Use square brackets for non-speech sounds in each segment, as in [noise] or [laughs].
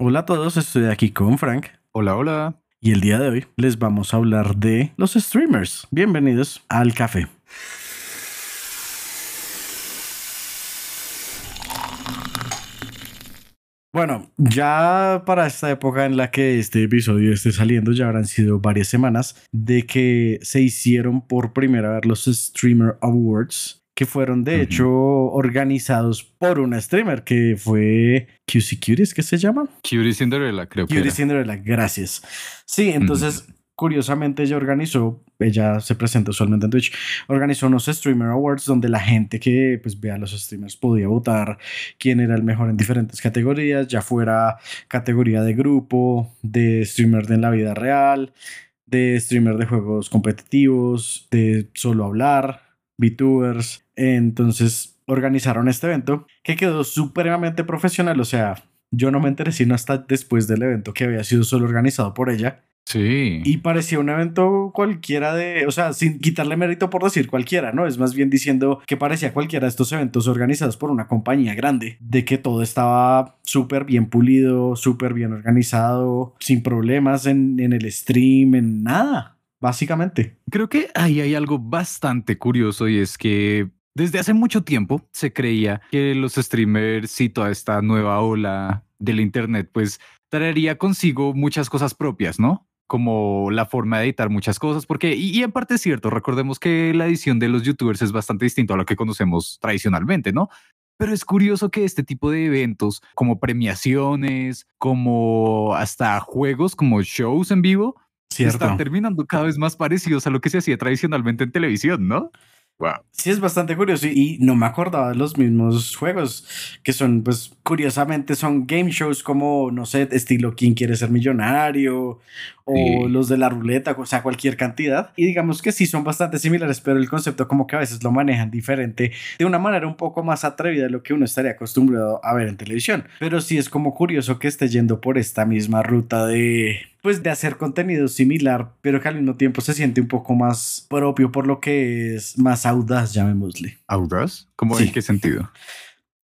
Hola a todos, estoy aquí con Frank. Hola, hola. Y el día de hoy les vamos a hablar de los streamers. Bienvenidos al café. Bueno, ya para esta época en la que este episodio esté saliendo, ya habrán sido varias semanas de que se hicieron por primera vez los Streamer Awards, que fueron de hecho organizados por una streamer que fue QC Cuties, ¿qué se llama? Cutie Cinderella, creo que. Cutie. Cinderella, gracias. Sí, entonces, curiosamente, ella organizó, ella se presenta usualmente en Twitch, organizó unos Streamer Awards donde la gente que pues vea a los streamers podía votar quién era el mejor en diferentes categorías, ya fuera categoría de grupo, de streamer de en la vida real, de streamer de juegos competitivos, de solo hablar, VTubers. Entonces organizaron este evento que quedó supremamente profesional, o sea, yo no me enteré sino hasta después del evento que había sido solo organizado por ella. Sí. Y parecía un evento cualquiera de, o sea, sin quitarle mérito por decir cualquiera, ¿no? Es más bien diciendo que parecía cualquiera de estos eventos organizados por una compañía grande, de que todo estaba súper bien pulido, súper bien organizado, sin problemas en, en el stream, en nada, básicamente. Creo que ahí hay algo bastante curioso y es que desde hace mucho tiempo se creía que los streamers y toda esta nueva ola del internet pues traería consigo muchas cosas propias, ¿no? Como la forma de editar muchas cosas, porque, y, y en parte es cierto, recordemos que la edición de los youtubers es bastante distinto a lo que conocemos tradicionalmente, ¿no? Pero es curioso que este tipo de eventos, como premiaciones, como hasta juegos, como shows en vivo, Cierto. están terminando cada vez más parecidos a lo que se hacía tradicionalmente en televisión, ¿no? Wow. Sí, es bastante curioso y, y no me acordaba de los mismos juegos que son, pues, curiosamente son game shows como, no sé, estilo ¿Quién quiere ser millonario? O Sí. los de la ruleta, o sea, cualquier cantidad. Y digamos que sí son bastante similares, pero el concepto como que a veces lo manejan diferente, de una manera un poco más atrevida de lo que uno estaría acostumbrado a ver en televisión. Pero sí es como curioso que esté yendo por esta misma ruta de, pues, de hacer contenido similar, pero que al mismo tiempo se siente un poco más propio por lo que es más audaz, llamémosle. ¿Audaz? ¿Cómo Sí. en qué sentido?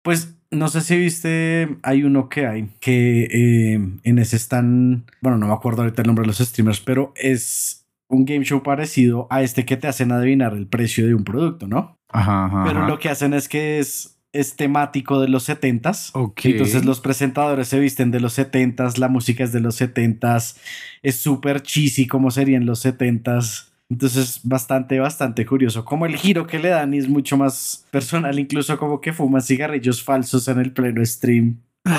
Pues no sé si viste, hay uno que hay que eh, en ese están, bueno, no me acuerdo ahorita el nombre de los streamers, pero es un game show parecido a este que te hacen adivinar el precio de un producto, ¿no? Ajá, ajá. Pero lo que hacen es que es, es temático de los 70s. Ok. Entonces los presentadores se visten de los 70s, la música es de los 70s, es súper cheesy como serían los 70s. Entonces, bastante, bastante curioso. Como el giro que le dan y es mucho más personal, incluso como que fuman cigarrillos falsos en el pleno stream. [sighs]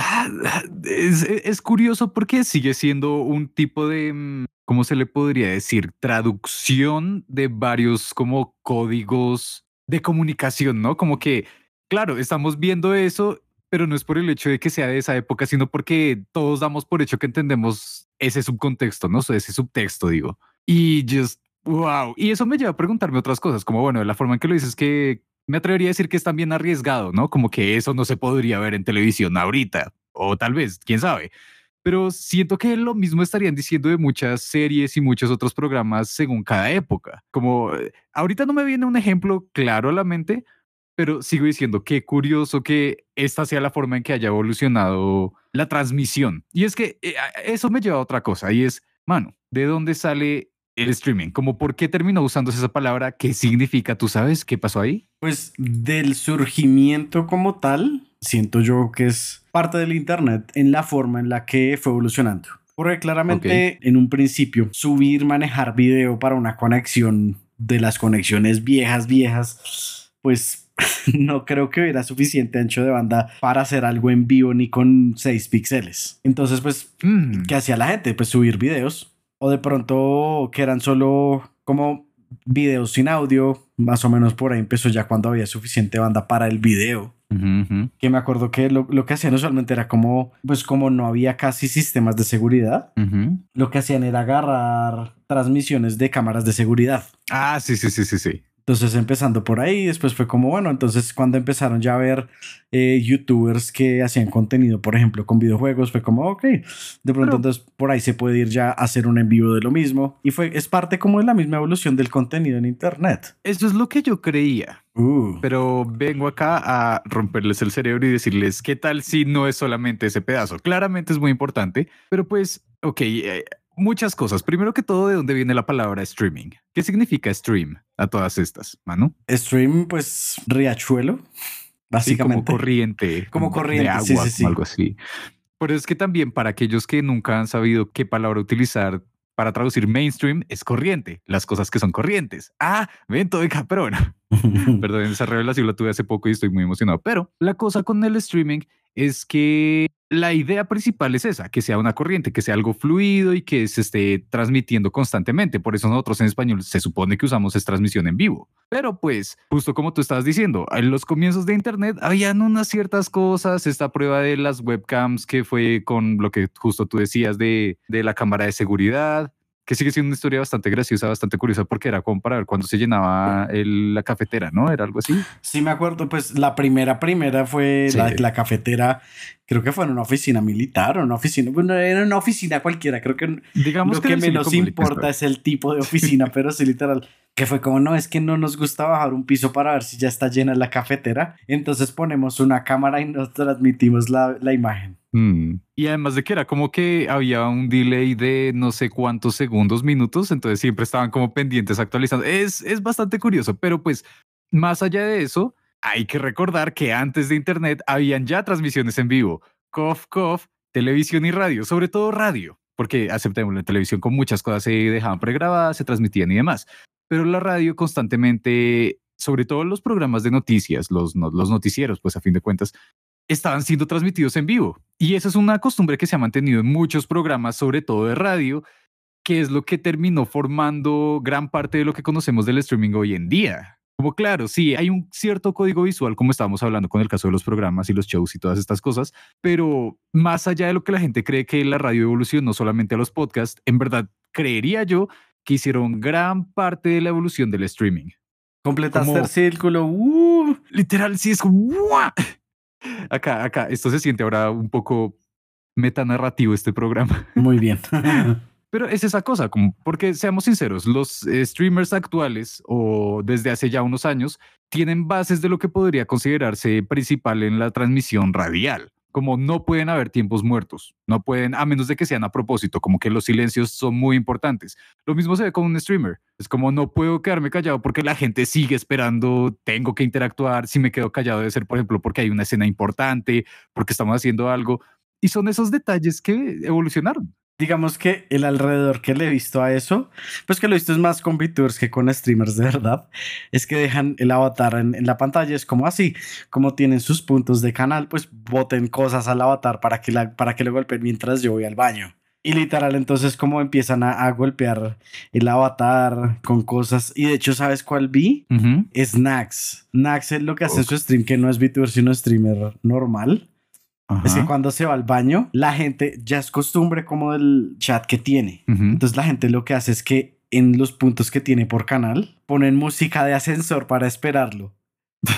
Es, es curioso porque sigue siendo un tipo de, mm, ¿cómo se le podría decir? Traducción de varios como códigos de comunicación, ¿no? Como que, claro, estamos viendo eso, pero no es por el hecho de que sea de esa época, sino porque todos damos por hecho que entendemos ese subcontexto, ¿no? Ese subtexto, digo. Y just, wow. Y eso me lleva a preguntarme otras cosas, como, bueno, la forma en que lo dices, que me atrevería a decir que es también arriesgado, ¿no? Como que eso no se podría ver en televisión ahorita, o tal vez, quién sabe. Pero siento que lo mismo estarían diciendo de muchas series y muchos otros programas según cada época. Como eh, ahorita no me viene un ejemplo claro a la mente, pero sigo diciendo qué curioso que esta sea la forma en que haya evolucionado la transmisión. Y es que eh, eso me lleva a otra cosa y es, mano, ¿de dónde sale el streaming? Como por qué terminó usándose esa palabra, qué significa, ¿tú sabes qué pasó ahí? Pues del surgimiento como tal, siento yo que es parte del Internet en la forma en la que fue evolucionando. Porque claramente en un principio subir, manejar video para una conexión de las conexiones viejas, viejas, pues [laughs] no creo que hubiera suficiente ancho de banda para hacer algo en vivo ni con 6 píxeles. Entonces, pues Mm, ¿qué hacía la gente? Pues subir videos. O de pronto que eran solo como videos sin audio. Más o menos por ahí empezó ya cuando había suficiente banda para el video. Que me acuerdo que lo, lo que hacían usualmente era como, pues como no había casi sistemas de seguridad, lo que hacían era agarrar transmisiones de cámaras de seguridad. Ah, sí, sí, sí, sí, sí. Entonces empezando por ahí, después fue como, bueno, entonces cuando empezaron ya a ver eh, youtubers que hacían contenido, por ejemplo, con videojuegos, fue como, ok, de pronto entonces por ahí se puede ir ya a hacer un envío de lo mismo. Y fue, es parte como de la misma evolución del contenido en Internet. Eso es lo que yo creía. Uh. Pero vengo acá a romperles el cerebro y decirles, ¿qué tal si no es solamente ese pedazo? Claramente es muy importante, pero pues, ok, eh, muchas cosas. Primero que todo, ¿de dónde viene la palabra streaming? ¿Qué significa stream a todas estas, Manu? Stream, pues, riachuelo, básicamente. [laughs] como corriente. Como corriente, de agua, sí, sí, sí. algo así. Pero es que también para aquellos que nunca han sabido qué palabra utilizar para traducir mainstream es corriente, las cosas que son corrientes. Ah, ven todo de caprón. [laughs] Perdón, esa revelación la tuve hace poco y estoy muy emocionado. Pero la cosa con el streaming es que la idea principal es esa, que sea una corriente, que sea algo fluido y que se esté transmitiendo constantemente. Por eso nosotros en español se supone que usamos es transmisión en vivo. Pero pues, justo como tú estabas diciendo, en los comienzos de Internet habían unas ciertas cosas, esta prueba de las webcams que fue con lo que justo tú decías de, de la cámara de seguridad, que sigue siendo una historia bastante graciosa, bastante curiosa, porque era como para ver cuando se llenaba el- la cafetera, ¿no? Era algo así. Sí, me acuerdo, pues la primera, primera fue Sí. la, la cafetera, creo que fue en una oficina militar o una oficina, bueno, era una oficina cualquiera, creo que Digamos lo que menos Valley importa es el tipo de oficina, pero sí literal, que fue como, no, es que no nos gusta bajar un piso para ver si ya está llena la cafetera, entonces ponemos una cámara y nos transmitimos la, la imagen. Mm. Y además de que era como que había un delay de no sé cuántos segundos, minutos, entonces siempre estaban como pendientes actualizando. Es, es bastante curioso, pero pues más allá de eso, hay que recordar que antes de Internet habían ya transmisiones en vivo. Cof, cof, televisión y radio, sobre todo radio, porque aceptemos la televisión con muchas cosas se dejaban pregrabadas, se transmitían y demás. Pero la radio constantemente, sobre todo los programas de noticias, los, los noticieros, pues a fin de cuentas, estaban siendo transmitidos en vivo. Y esa es una costumbre que se ha mantenido en muchos programas, sobre todo de radio, que es lo que terminó formando gran parte de lo que conocemos del streaming hoy en día. Como claro, sí, hay un cierto código visual, como estábamos hablando con el caso de los programas y los shows y todas estas cosas, pero más allá de lo que la gente cree que la radio evolucionó solamente a los podcasts, en verdad creería yo que hicieron gran parte de la evolución del streaming. Completaste Como- el círculo, uh, Literal, sí es como... Acá, acá, esto se siente ahora un poco metanarrativo este programa. muy bien. [laughs] Pero es esa cosa, como porque seamos sinceros, los eh, streamers actuales o desde hace ya unos años tienen bases de lo que podría considerarse principal en la transmisión radial. Como no pueden haber tiempos muertos, no pueden, a menos de que sean a propósito, como que los silencios son muy importantes. Lo mismo se ve con un streamer. Es como no puedo quedarme callado porque la gente sigue esperando, tengo que interactuar. Si me quedo callado debe ser, por ejemplo, porque hay una escena importante, porque estamos haciendo algo. Y son esos detalles que evolucionaron. Digamos que el alrededor que le he visto a eso, pues que lo he visto es más con VTubers que con streamers [laughs] de verdad, es que dejan el avatar en, en la pantalla, es como así, como tienen sus puntos de canal, pues boten cosas al avatar para que, la, para que lo golpeen mientras yo voy al baño. Y literal, entonces como empiezan a, a golpear el avatar con cosas. Y de hecho, ¿sabes cuál vi? Ujú. Es Nax. Nax es lo que hace en Ok. su stream, que no es VTuber, sino streamer normal. Es que Ajá. cuando se va al baño, la gente ya es costumbre como del chat que tiene. Ujú. Entonces la gente lo que hace es que en los puntos que tiene por canal ponen música de ascensor para esperarlo.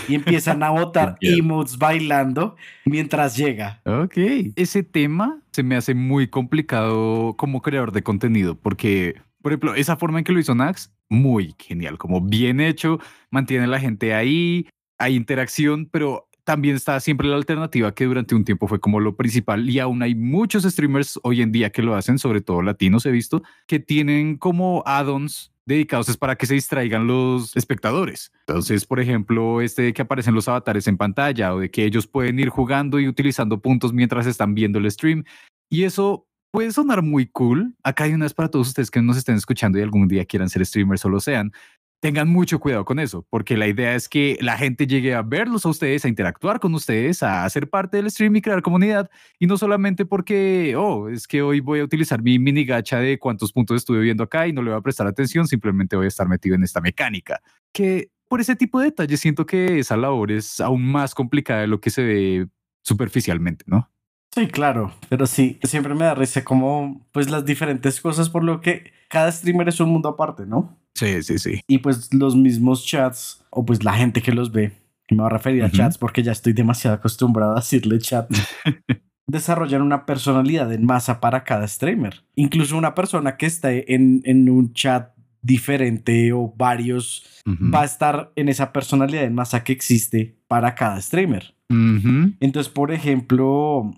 Y empiezan a [laughs] botar Entiendo. emotes bailando mientras llega. Ok. Ese tema se me hace muy complicado como creador de contenido porque, por ejemplo, esa forma en que lo hizo Nax, muy genial, como bien hecho, mantiene a la gente ahí, hay interacción, pero también está siempre la alternativa que durante un tiempo fue como lo principal y aún hay muchos streamers hoy en día que lo hacen, sobre todo latinos he visto, que tienen como add-ons dedicados es para que se distraigan los espectadores. Entonces, por ejemplo, este de que aparecen los avatares en pantalla o de que ellos pueden ir jugando y utilizando puntos mientras están viendo el stream. Y eso puede sonar muy cool. Acá hay una vez para todos ustedes que nos estén escuchando y algún día quieran ser streamers o lo sean. Tengan mucho cuidado con eso, porque la idea es que la gente llegue a verlos a ustedes, a interactuar con ustedes, a hacer parte del stream y crear comunidad. Y no solamente porque, oh, es que hoy voy a utilizar mi mini gacha de cuántos puntos estuve viendo acá y no le voy a prestar atención, simplemente voy a estar metido en esta mecánica. Que por ese tipo de detalles siento que esa labor es aún más complicada de lo que se ve superficialmente, ¿no? Sí, claro, pero sí, siempre me da risa como pues las diferentes cosas por lo que cada streamer es un mundo aparte, ¿no? Sí, sí, sí. Y pues los mismos chats, o pues la gente que los ve, me voy a referir a chats porque ya estoy demasiado acostumbrado a decirle chat. [laughs] desarrollan una personalidad en masa para cada streamer. Incluso una persona que esté en, en un chat diferente o varios va a estar en esa personalidad en masa que existe para cada streamer. Entonces, por ejemplo,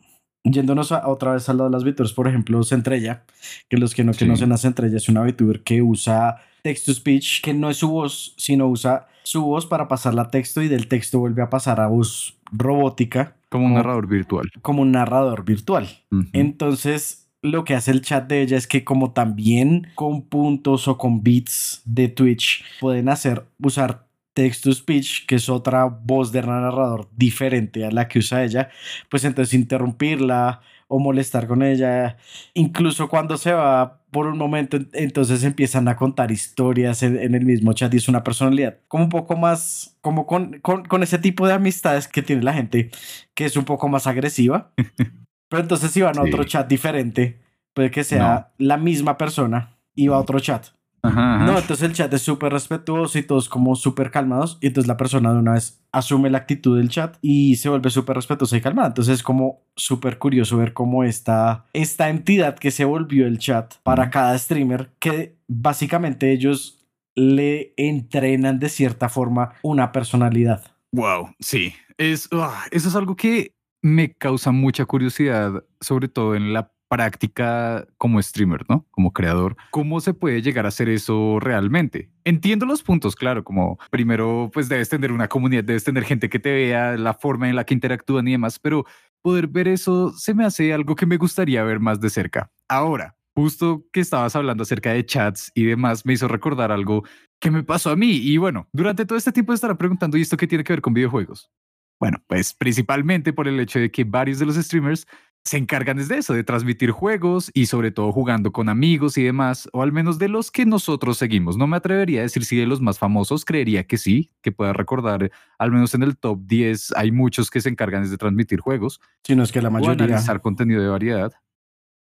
yéndonos otra vez al lado de las VTubers, por ejemplo, Centrella, que los que no conocen a Centrella es una VTuber que usa text to speech, que no es su voz, sino usa su voz para pasarla a texto y del texto vuelve a pasar a voz robótica. Como un narrador virtual. Como un narrador virtual. Entonces, lo que hace el chat de ella es que como también con puntos o con bits de Twitch pueden hacer, usar text to speech, que es otra voz de narrador diferente a la que usa ella, pues entonces interrumpirla o molestar con ella. Incluso cuando se va por un momento, entonces empiezan a contar historias en, el mismo chat y es una personalidad como un poco más, como con, con, ese tipo de amistades que tiene la gente, que es un poco más agresiva. [laughs] Pero entonces si van a otro chat diferente, puede que sea la misma persona y va a otro chat. No, entonces el chat es súper respetuoso y todos como súper calmados. Y entonces la persona de una vez asume la actitud del chat y se vuelve súper respetuosa y calmada. Entonces es como súper curioso ver cómo esta, esta entidad que se volvió el chat para cada streamer, que básicamente ellos le entrenan de cierta forma una personalidad. Wow, sí. Es, ah, eso es algo que me causa mucha curiosidad, sobre todo en la práctica como streamer, ¿no? Como creador, ¿cómo se puede llegar a hacer eso realmente? Entiendo los puntos, claro, como primero, pues debes tener una comunidad, debes tener gente que te vea, la forma en la que interactúan y demás, pero poder ver eso se me hace algo que me gustaría ver más de cerca. Ahora, justo que estabas hablando acerca de chats y demás, me hizo recordar algo que me pasó a mí. Y bueno, durante todo este tiempo estará preguntando, ¿y esto qué tiene que ver con videojuegos? Bueno, pues principalmente por el hecho de que varios de los streamers se encargan de eso, de transmitir juegos y sobre todo jugando con amigos y demás, o al menos de los que nosotros seguimos. No me atrevería a decir si de los más famosos, creería que sí, que pueda recordar, al menos en el top 10 hay muchos que se encargan de transmitir juegos. Si no es que la mayoría. O analizar contenido de variedad,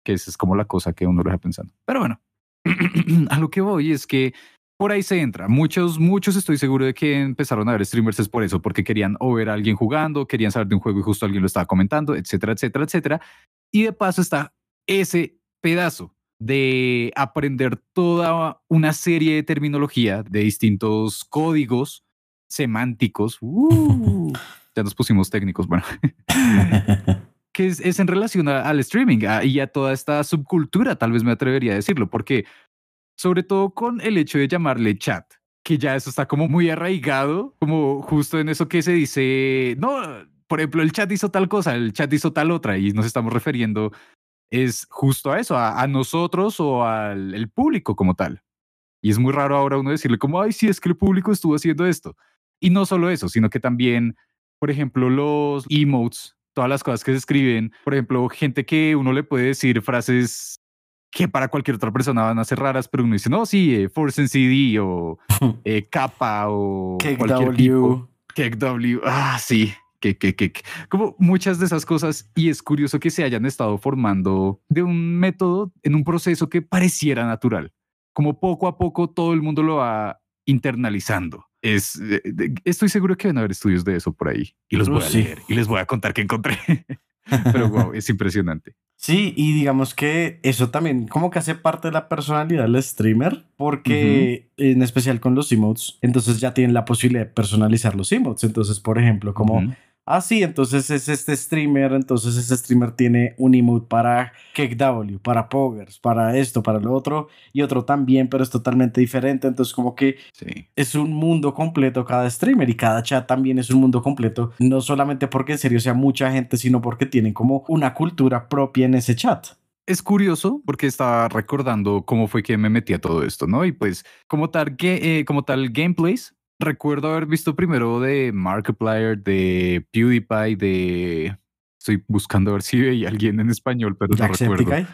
que esa es como la cosa que uno lo deja pensando. Pero bueno, [clears throat] a lo que voy es que por ahí se entra. Muchos, muchos estoy seguro de que empezaron a ver streamers es por eso, porque querían o ver a alguien jugando, querían saber de un juego y justo alguien lo estaba comentando, etcétera, etcétera, etcétera. Y de paso está ese pedazo de aprender toda una serie de terminología, de distintos códigos semánticos. [laughs] Uh, ya nos pusimos técnicos, bueno. [laughs] que es, en relación al streaming y a toda esta subcultura, tal vez me atrevería a decirlo, porque sobre todo con el hecho de llamarle chat, que ya eso está como muy arraigado, como justo en eso que se dice, no, por ejemplo, el chat hizo tal cosa, el chat hizo tal otra, y nos estamos refiriendo es justo a eso, a, nosotros o al el público como tal. Y es muy raro ahora uno decirle como, ay, sí, es que el público estuvo haciendo esto. Y no solo eso, sino que también, por ejemplo, los emotes, todas las cosas que se escriben, por ejemplo, gente que uno le puede decir frases que para cualquier otra persona van a ser raras, pero uno dice, no, sí, eh, Force en CD o [laughs] eh, Kappa o cualquier tipo. W. Ah, sí. Que, que, que, como muchas de esas cosas y es curioso que se hayan estado formando de un método en un proceso que pareciera natural, como poco a poco todo el mundo lo va internalizando. Es, eh, estoy seguro que van a haber estudios de eso por ahí y los voy a leer y les voy a contar que encontré. [laughs] [laughs] Pero wow, es impresionante. Sí, y digamos que eso también como que hace parte de la personalidad del streamer, porque en especial con los emotes, entonces ya tienen la posibilidad de personalizar los emotes. Entonces, por ejemplo, como Ah, sí, entonces es este streamer, entonces este streamer tiene un emote para KW, para Poggers, para esto, para lo otro, y otro también, pero es totalmente diferente. Entonces, como que es un mundo completo cada streamer y cada chat también es un mundo completo, no solamente porque en serio sea mucha gente, sino porque tienen como una cultura propia en ese chat es curioso porque estaba recordando cómo fue que me metí a todo esto, ¿no? Y pues como tal, eh, como tal gameplays, recuerdo haber visto primero de Markiplier, de PewDiePie, de... Estoy buscando a ver si veía alguien en español, pero no recuerdo.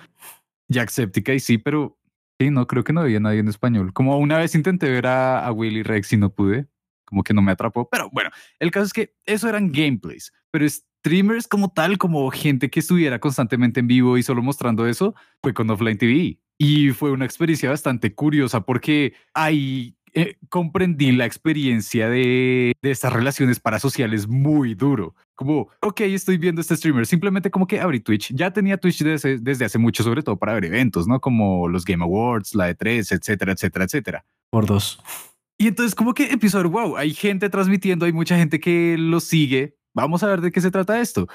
Jacksepticeye, sí, pero sí, no, creo que no había nadie en español. Como una vez intenté ver a, a Willy Rex y no pude, como que no me atrapó. Pero bueno, el caso es que eso eran gameplays, pero streamers como tal, como gente que estuviera constantemente en vivo y solo mostrando eso, fue con Offline TV. Y fue una experiencia bastante curiosa porque ahí eh, comprendí la experiencia de, de estas relaciones parasociales muy duro. Como, ok, estoy viendo este streamer, simplemente como que abrí Twitch. Ya tenía Twitch desde, desde hace mucho, sobre todo para ver eventos, ¿no? Como los Game Awards, la E3, etcétera, etcétera, etcétera. Por dos. Y entonces como que empiezo a ver, wow, hay gente transmitiendo, hay mucha gente que lo sigue. Vamos a ver de qué se trata esto.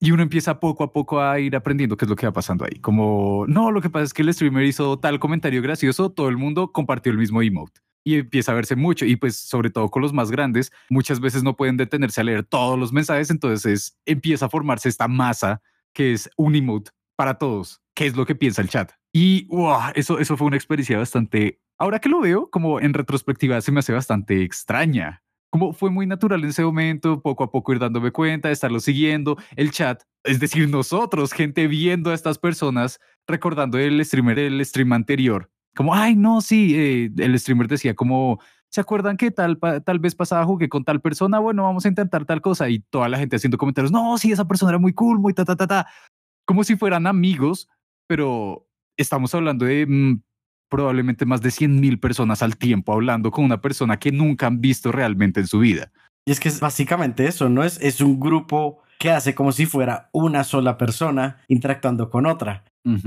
Y uno empieza poco a poco a ir aprendiendo qué es lo que va pasando ahí. Como, no, lo que pasa es que el streamer hizo tal comentario gracioso, todo el mundo compartió el mismo emote. Y empieza a verse mucho. Y pues, sobre todo con los más grandes, muchas veces no pueden detenerse a leer todos los mensajes. Entonces empieza a formarse esta masa que es un emote para todos. ¿Qué es lo que piensa el chat? Y wow, eso, eso fue una experiencia bastante. Ahora que lo veo, como en retrospectiva, se me hace bastante extraña como fue muy natural en ese momento, poco a poco ir dándome cuenta, estarlo siguiendo, el chat, es decir, nosotros, gente viendo a estas personas, recordando el streamer, el stream anterior, como, ay, no, sí, eh, el streamer decía como, ¿se acuerdan que tal, tal vez pasaba jugué con tal persona? Bueno, vamos a intentar tal cosa y toda la gente haciendo comentarios, no, sí, esa persona era muy cool, muy ta, ta, ta, ta, como si fueran amigos, pero estamos hablando de mm, probablemente más de 100 mil personas al tiempo hablando con una persona que nunca han visto realmente en su vida. Y es que es básicamente eso, ¿no? Es, es un grupo que hace como si fuera una sola persona interactuando con otra.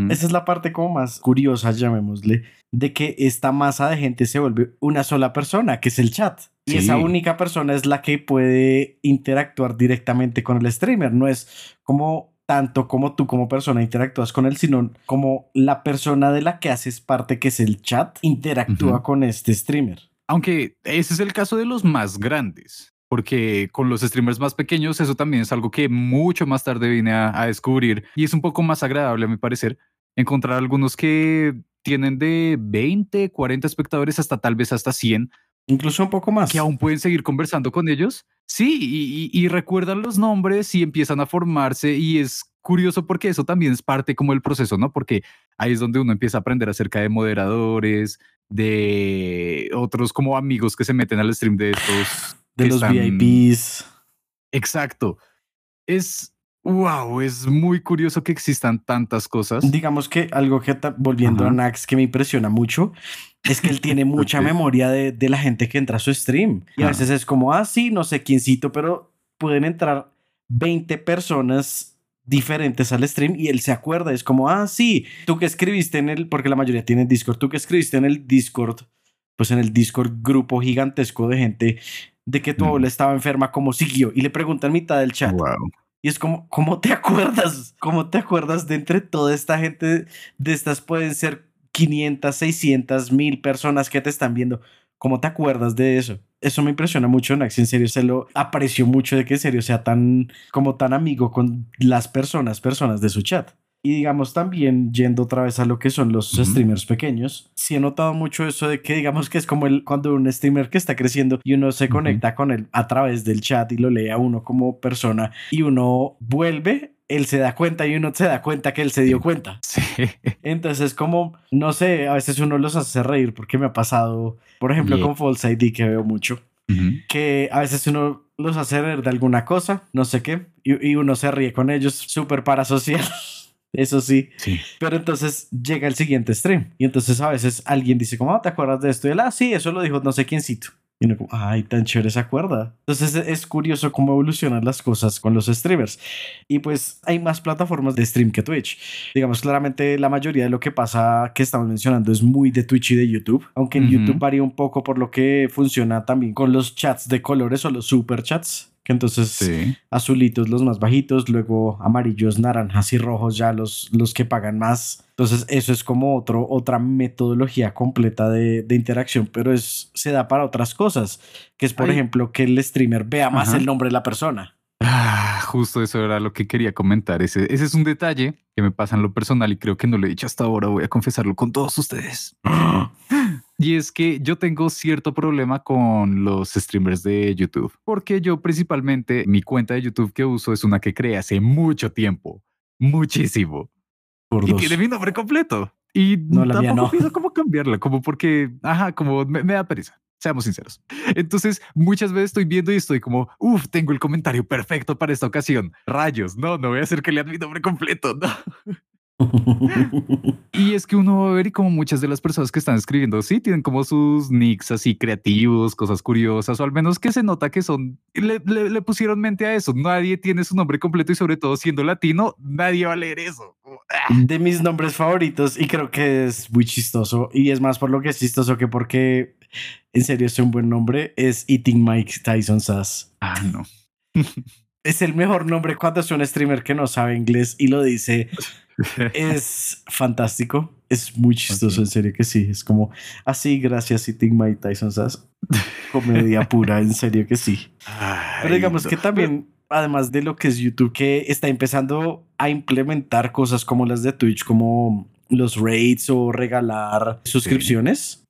Esa es la parte como más curiosa, llamémosle, de que esta masa de gente se vuelve una sola persona, que es el chat. Y esa única persona es la que puede interactuar directamente con el streamer. No es como tanto como tú como persona interactúas con él, sino como la persona de la que haces parte, que es el chat, interactúa con este streamer. Aunque ese es el caso de los más grandes, porque con los streamers más pequeños eso también es algo que mucho más tarde vine a, descubrir y es un poco más agradable a mi parecer encontrar algunos que tienen de 20, 40 espectadores hasta tal vez hasta 100. Incluso un poco más. Que aún pueden seguir conversando con ellos Sí, y, recuerdan los nombres y empiezan a formarse y es curioso porque eso también es parte como el proceso, ¿no? Porque ahí es donde uno empieza a aprender acerca de moderadores, de otros como amigos que se meten al stream de estos. De los VIPs. Exacto. Es, wow, es muy curioso que existan tantas cosas. Digamos que algo que, volviendo a Nax, que me impresiona mucho, es que él tiene [laughs] mucha memoria de, de, la gente que entra a su stream. Y a veces es como, ah, sí, no sé quiéncito, pero pueden entrar 20 personas diferentes al stream y él se acuerda. Es como, ah, sí, tú que escribiste en el, porque la mayoría tiene Discord, tú que escribiste en el Discord, pues en el Discord grupo gigantesco de gente de que tu abuela estaba enferma, ¿cómo siguió? Y le pregunta en mitad del chat. Y es como, ¿cómo te acuerdas? ¿Cómo te acuerdas de entre toda esta gente? De estas pueden ser 500, 600, mil personas que te están viendo. ¿Cómo te acuerdas de eso? Eso me impresiona mucho, Nax. En serio, se lo aprecio mucho de que en serio sea tan, como tan amigo con las personas, personas de su chat. Y digamos también, yendo otra vez a lo que son los streamers pequeños, sí he notado mucho eso de que digamos que es como el, cuando un streamer que está creciendo y uno se conecta con él a través del chat y lo lee a uno como persona y uno vuelve él se da cuenta y uno se da cuenta que él se dio cuenta. [laughs] Sí. Entonces, como, no sé, a veces uno los hace reír porque me ha pasado, por ejemplo, con False ID que veo mucho, que a veces uno los hace reír de alguna cosa, no sé qué, y, uno se ríe con ellos, súper parasocial. [laughs] Eso sí. sí. Pero entonces llega el siguiente stream. Y entonces a veces alguien dice, ¿cómo te acuerdas de esto? Y él, ah, sí, eso lo dijo no sé quiéncito. Y uno como, ay, tan chévere esa cuerda. Entonces es curioso cómo evolucionan las cosas con los streamers. Y pues hay más plataformas de stream que Twitch. Digamos, claramente la mayoría de lo que pasa que estamos mencionando es muy de Twitch y de YouTube. Aunque en YouTube varía un poco por lo que funciona también con los chats de colores o los super chats que entonces azulitos los más bajitos, luego amarillos, naranjas y rojos ya los, los que pagan más. Entonces eso es como otro, otra metodología completa de, de interacción, pero es, se da para otras cosas, que es por ejemplo que el streamer vea más el nombre de la persona. Ah, justo eso era lo que quería comentar. Ese, ese es un detalle que me pasa en lo personal y creo que no lo he dicho hasta ahora. Voy a confesarlo con todos ustedes. [gasps] [laughs] Y es que yo tengo cierto problema con los streamers de YouTube, porque yo principalmente mi cuenta de YouTube que uso es una que creé hace mucho tiempo, muchísimo. Por y tiene mi nombre completo. Y no, la tampoco mía no. cómo cambiarla, como porque, ajá, como me, da pereza. Seamos sinceros. Entonces, muchas veces estoy viendo y estoy como, uff, tengo el comentario perfecto para esta ocasión. Rayos, no, no voy a hacer que lea mi nombre completo, [laughs] no. Y es que uno va a ver y como muchas de las personas que están escribiendo, sí, tienen como sus nicks así creativos, cosas curiosas, o al menos que se nota que son, le, le, pusieron mente a eso. Nadie tiene su nombre completo y sobre todo siendo latino, nadie va a leer eso. Ah. De mis nombres favoritos y creo que es muy chistoso y es más por lo que es chistoso que porque en serio es un buen nombre, es Eating Mike Tyson Sass. Ah, no. [laughs] es el mejor nombre cuando es un streamer que no sabe inglés y lo dice. [laughs] es fantástico. Es muy chistoso, en serio que sí. Es como así, gracias, Eating Mike Tyson Sass. Comedia [laughs] pura, en serio que sí. Pero digamos que también, además de lo que es YouTube, que está empezando a implementar cosas como las de Twitch, como los raids o regalar suscripciones.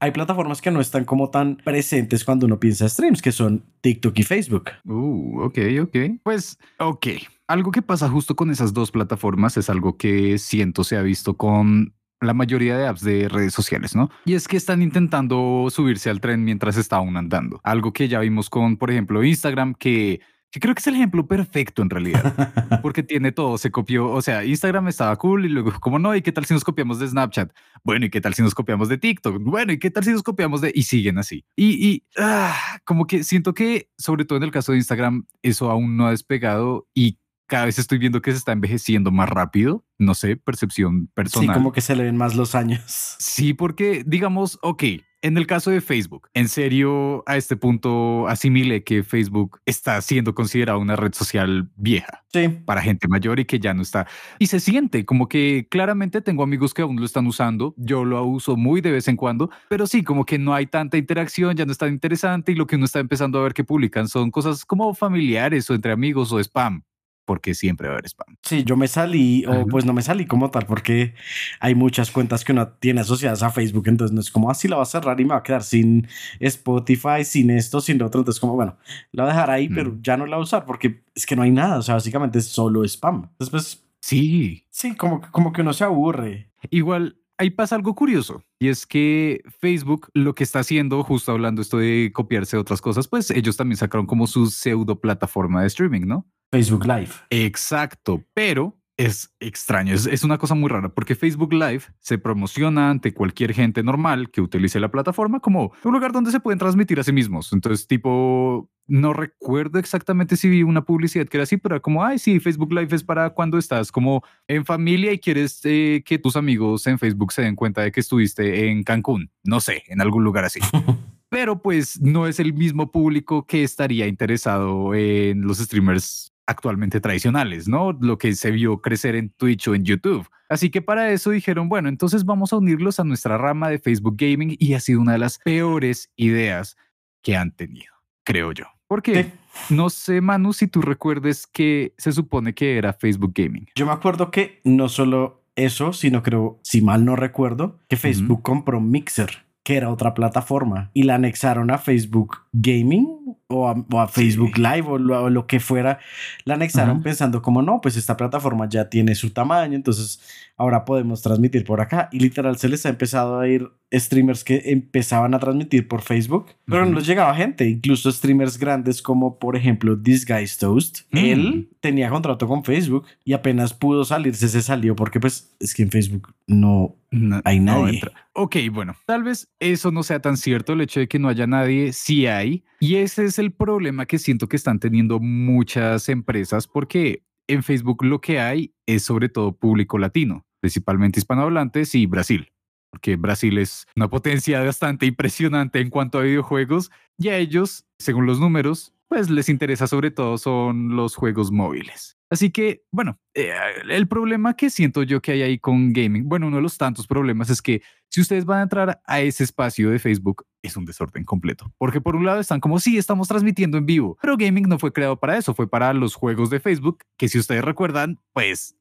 Hay plataformas que no están como tan presentes cuando uno piensa streams, que son TikTok y Facebook. Uh, ok, ok. Pues, ok. Algo que pasa justo con esas dos plataformas es algo que siento se ha visto con la mayoría de apps de redes sociales, ¿no? Y es que están intentando subirse al tren mientras está aún andando. Algo que ya vimos con, por ejemplo, Instagram, que que creo que es el ejemplo perfecto en realidad, [laughs] porque tiene todo, se copió, o sea, Instagram estaba cool y luego, como no? ¿Y qué tal si nos copiamos de Snapchat? Bueno, ¿y qué tal si nos copiamos de TikTok? Bueno, ¿y qué tal si nos copiamos de... Y siguen así. Y, y ah, como que siento que, sobre todo en el caso de Instagram, eso aún no ha despegado y cada vez estoy viendo que se está envejeciendo más rápido. No sé, percepción personal. Sí, como que se le ven más los años. Sí, porque digamos, ok, en el caso de Facebook, en serio, a este punto asimile que Facebook está siendo considerada una red social vieja para gente mayor y que ya no está. Y se siente como que claramente tengo amigos que aún lo están usando. Yo lo uso muy de vez en cuando, pero sí, como que no hay tanta interacción, ya no es tan interesante y lo que uno está empezando a ver que publican son cosas como familiares o entre amigos o spam porque siempre va a haber spam. Sí, yo me salí, o pues no me salí como tal, porque hay muchas cuentas que uno tiene asociadas a Facebook, entonces no es como así ah, la va a cerrar y me va a quedar sin Spotify, sin esto, sin lo otro, entonces como bueno, la voy a dejar ahí, pero mm. ya no la voy a usar porque es que no hay nada, o sea, básicamente es solo spam. Entonces, pues... Sí. Sí, como, como que uno se aburre. Igual, ahí pasa algo curioso y es que Facebook lo que está haciendo, justo hablando esto de copiarse otras cosas, pues ellos también sacaron como su pseudo plataforma de streaming, ¿no? Facebook Live. Exacto, pero es extraño, es, una cosa muy rara porque Facebook Live se promociona ante cualquier gente normal que utilice la plataforma como un lugar donde se pueden transmitir a sí mismos. Entonces, tipo, no recuerdo exactamente si vi una publicidad que era así, pero era como, ay, sí, Facebook Live es para cuando estás como en familia y quieres eh, que tus amigos en Facebook se den cuenta de que estuviste en Cancún, no sé, en algún lugar así. [laughs] pero pues no es el mismo público que estaría interesado en los streamers actualmente tradicionales, ¿no? Lo que se vio crecer en Twitch o en YouTube. Así que para eso dijeron, bueno, entonces vamos a unirlos a nuestra rama de Facebook Gaming y ha sido una de las peores ideas que han tenido, creo yo. Porque no sé, Manu, si tú recuerdes que se supone que era Facebook Gaming. Yo me acuerdo que no solo eso, sino creo, si mal no recuerdo, que Facebook compró Mixer que era otra plataforma y la anexaron a Facebook Gaming o a, Facebook Live o lo, que fuera, la anexaron pensando como no, pues esta plataforma ya tiene su tamaño, entonces ahora podemos transmitir por acá y literal se les ha empezado a ir streamers que empezaban a transmitir por Facebook, pero no les llegaba gente, incluso streamers grandes como por ejemplo This Guy's Toast. Mm. Él tenía contrato con Facebook y apenas pudo salirse, se salió porque pues es que en Facebook no, hay nadie. ok, bueno, tal vez eso no sea tan cierto, el hecho de que no haya nadie, sí hay. Y ese es el problema que siento que están teniendo muchas empresas porque en Facebook lo que hay es sobre todo público latino, principalmente hispanohablantes y Brasil porque Brasil es una potencia bastante impresionante en cuanto a videojuegos y a ellos, según los números, pues les interesa sobre todo son los juegos móviles. Así que, bueno, eh, el problema que siento yo que hay ahí con gaming, bueno, uno de los tantos problemas es que si ustedes van a entrar a ese espacio de Facebook, es un desorden completo. Porque por un lado están como, sí, estamos transmitiendo en vivo, pero gaming no fue creado para eso, fue para los juegos de Facebook, que si ustedes recuerdan, pues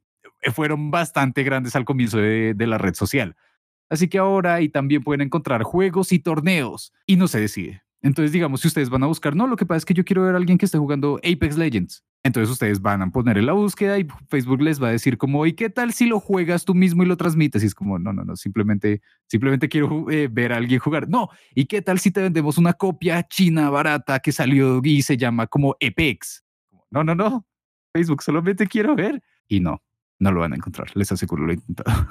fueron bastante grandes al comienzo de la red social. Así que ahora ahí también pueden encontrar juegos y torneos y no se decide. Entonces, digamos, si ustedes van a buscar, no, lo que pasa es que yo quiero ver a alguien que esté jugando Apex Legends. Entonces ustedes van a poner en la búsqueda y Facebook les va a decir como, ¿y qué tal si lo juegas tú mismo y lo transmites? Y es como, no, no, no, simplemente, simplemente quiero eh, ver a alguien jugar. No, ¿y qué tal si te vendemos una copia china barata que salió y se llama como Apex? No, no, no, Facebook solamente quiero ver. Y no, No lo van a encontrar, les aseguro, lo intentado.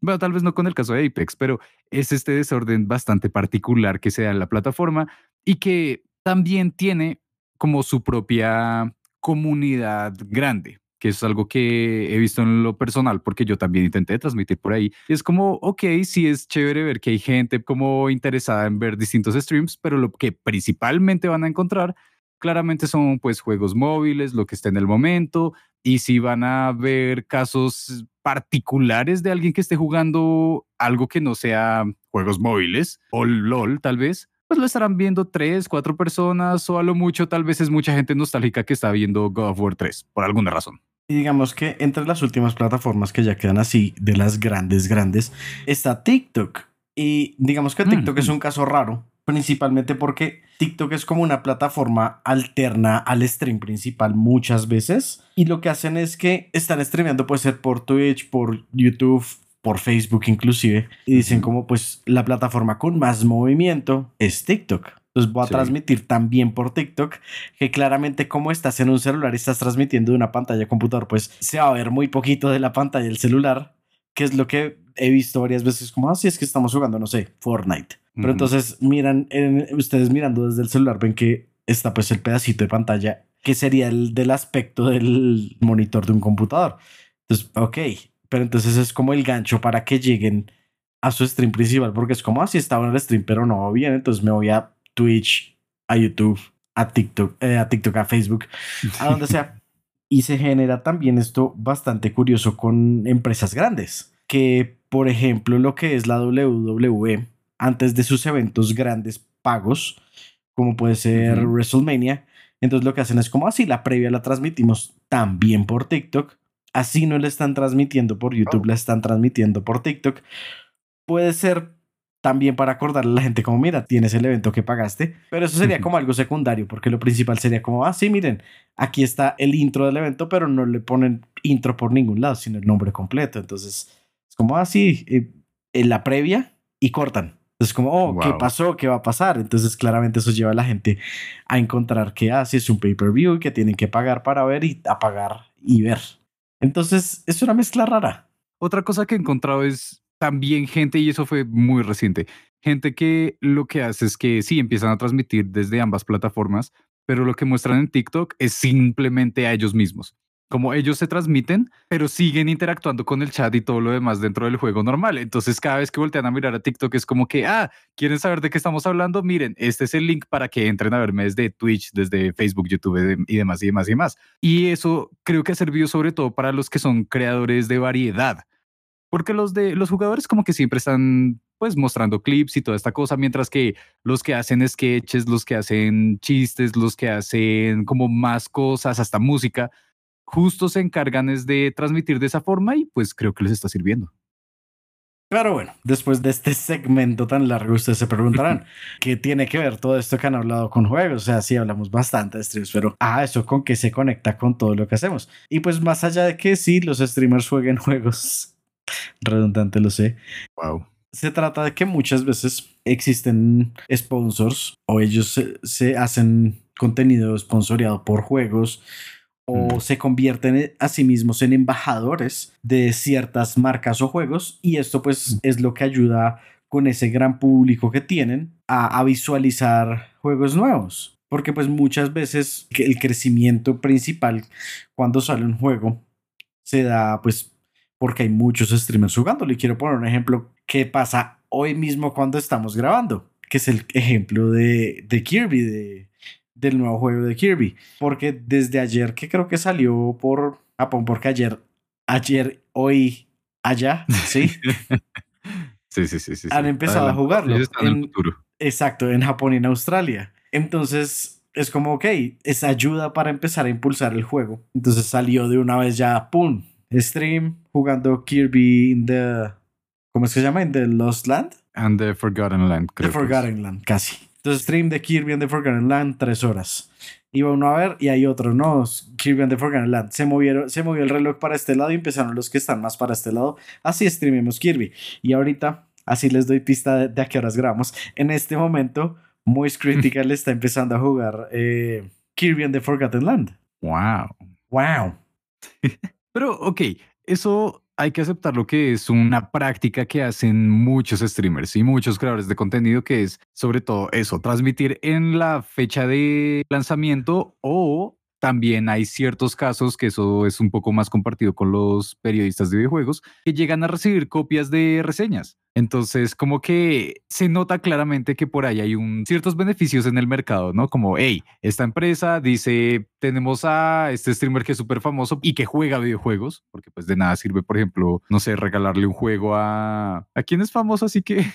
Bueno, tal vez no con el caso de Apex, pero es este desorden bastante particular que se da en la plataforma y que también tiene como su propia comunidad grande, que es algo que he visto en lo personal porque yo también intenté transmitir por ahí. Es como, ok, sí es chévere ver que hay gente como interesada en ver distintos streams, pero lo que principalmente van a encontrar claramente son pues juegos móviles, lo que está en el momento, y si van a ver casos particulares de alguien que esté jugando algo que no sea juegos móviles o LOL tal vez, pues lo estarán viendo tres, cuatro personas o a lo mucho tal vez es mucha gente nostálgica que está viendo God of War 3 por alguna razón. Y digamos que entre las últimas plataformas que ya quedan así, de las grandes, grandes, está TikTok. Y digamos que TikTok es un caso raro, principalmente porque TikTok es como una plataforma alterna al stream principal muchas veces. Y lo que hacen es que están streameando, puede ser por Twitch, por YouTube, por Facebook inclusive, y dicen como pues la plataforma con más movimiento es TikTok. Entonces voy a transmitir también por TikTok, que claramente como estás en un celular y estás transmitiendo de una pantalla computador, pues se va a ver muy poquito de la pantalla del celular, que es lo que he visto varias veces como, así es que estamos jugando, no sé, Fortnite. Pero entonces miran, ustedes mirando desde el celular ven que está pues el pedacito de pantalla que sería el del aspecto del monitor de un computador. Entonces, ok, pero entonces es como el gancho para que lleguen a su stream principal, porque es como, así ah, estaba en el stream, pero no bien, entonces me voy a Twitch, a YouTube, a TikTok, eh, a TikTok, a Facebook, a donde sea. [laughs] Y se genera también esto bastante curioso con empresas grandes, que por ejemplo lo que es la WWE, antes de sus eventos grandes pagos, como puede ser WrestleMania, entonces lo que hacen es como así, ah, la previa la transmitimos también por TikTok Así no le están transmitiendo por YouTube, la están transmitiendo por TikTok. Puede ser también para acordarle a la gente como, mira, tienes el evento que pagaste, pero eso sería como algo secundario, porque lo principal sería como, ah, sí, miren, aquí está el intro del evento, pero no le ponen intro por ningún lado, sino el nombre completo. Entonces, como, ah, sí, eh, en la previa y cortan. Entonces, como, oh, ¿qué pasó? ¿Qué va a pasar? Entonces, claramente eso lleva a la gente a encontrar que, ah, sí, es un pay-per-view que tienen que pagar para ver y apagar y ver. Entonces, es una mezcla rara. Otra cosa que he encontrado es también gente, y eso fue muy reciente, gente que lo que hace es que sí, empiezan a transmitir desde ambas plataformas, pero lo que muestran en TikTok es simplemente a ellos mismos como ellos se transmiten, pero siguen interactuando con el chat y todo lo demás dentro del juego normal. Entonces, cada vez que voltean a mirar a TikTok es como que, ah, ¿quieren saber de qué estamos hablando? Miren, este es el link para que entren a verme desde Twitch, desde Facebook, YouTube y demás y demás y demás. Y eso creo que ha servido sobre todo para los que son creadores de variedad. Porque los de los jugadores como que siempre están pues mostrando clips y toda esta cosa, mientras que los que hacen sketches, los que hacen chistes, los que hacen como más cosas, hasta música, justo se encargan es de transmitir de esa forma y pues creo que les está sirviendo. Pero bueno, después de este segmento tan largo, ustedes se preguntarán, [laughs] ¿qué tiene que ver todo esto que han hablado con juegos? O sea, sí hablamos bastante de streams, pero ah, eso con qué se conecta con todo lo que hacemos. Y pues más allá de que sí, los streamers jueguen [laughs] juegos, redundante lo sé. Wow. Se trata de que muchas veces existen sponsors o ellos se, se hacen contenido sponsoreado por juegos o se convierten a sí mismos en embajadores de ciertas marcas o juegos y esto pues es lo que ayuda con ese gran público que tienen a, visualizar juegos nuevos. Porque pues muchas veces el crecimiento principal cuando sale un juego se da pues porque hay muchos streamers jugando. Le quiero poner un ejemplo que pasa hoy mismo cuando estamos grabando, que es el ejemplo de, de Kirby, de, del nuevo juego de Kirby. Porque desde ayer que creo que salió por Japón, porque ayer, ayer, hoy, allá, ¿sí? [laughs] sí, sí, sí, sí. Han empezado a jugarlo. En, exacto, en Japón y en Australia. Entonces es como, ok, es ayuda para empezar a impulsar el juego. Entonces salió de una vez ya, ¡pum! Stream jugando Kirby in the... ¿Cómo es que se llama? ¿In the Lost Land? And the Forgotten Land, creo. The Forgotten Land, casi. Entonces, stream de Kirby and the Forgotten Land, tres horas. Iba uno a ver y hay otro, no, Kirby and the Forgotten Land. Se, movieron, se movió el reloj para este lado y empezaron los que están más para este lado. Así streamemos Kirby. Y ahorita, así les doy pista de, a qué horas grabamos. En este momento, Moist Critical [laughs] está empezando a jugar eh, Kirby and the Forgotten Land. Wow. Wow. [laughs] Pero, ok, eso hay que aceptar lo que es una práctica que hacen muchos streamers y muchos creadores de contenido, que es sobre todo eso, transmitir en la fecha de lanzamiento o también hay ciertos casos, que eso es un poco más compartido con los periodistas de videojuegos, que llegan a recibir copias de reseñas. Entonces, como que se nota claramente que por ahí hay un, ciertos beneficios en el mercado, ¿no? Como, hey, esta empresa dice, tenemos a este streamer que es súper famoso y que juega videojuegos, porque pues de nada sirve, por ejemplo, no sé, regalarle un juego a... ¿A es famoso? Así que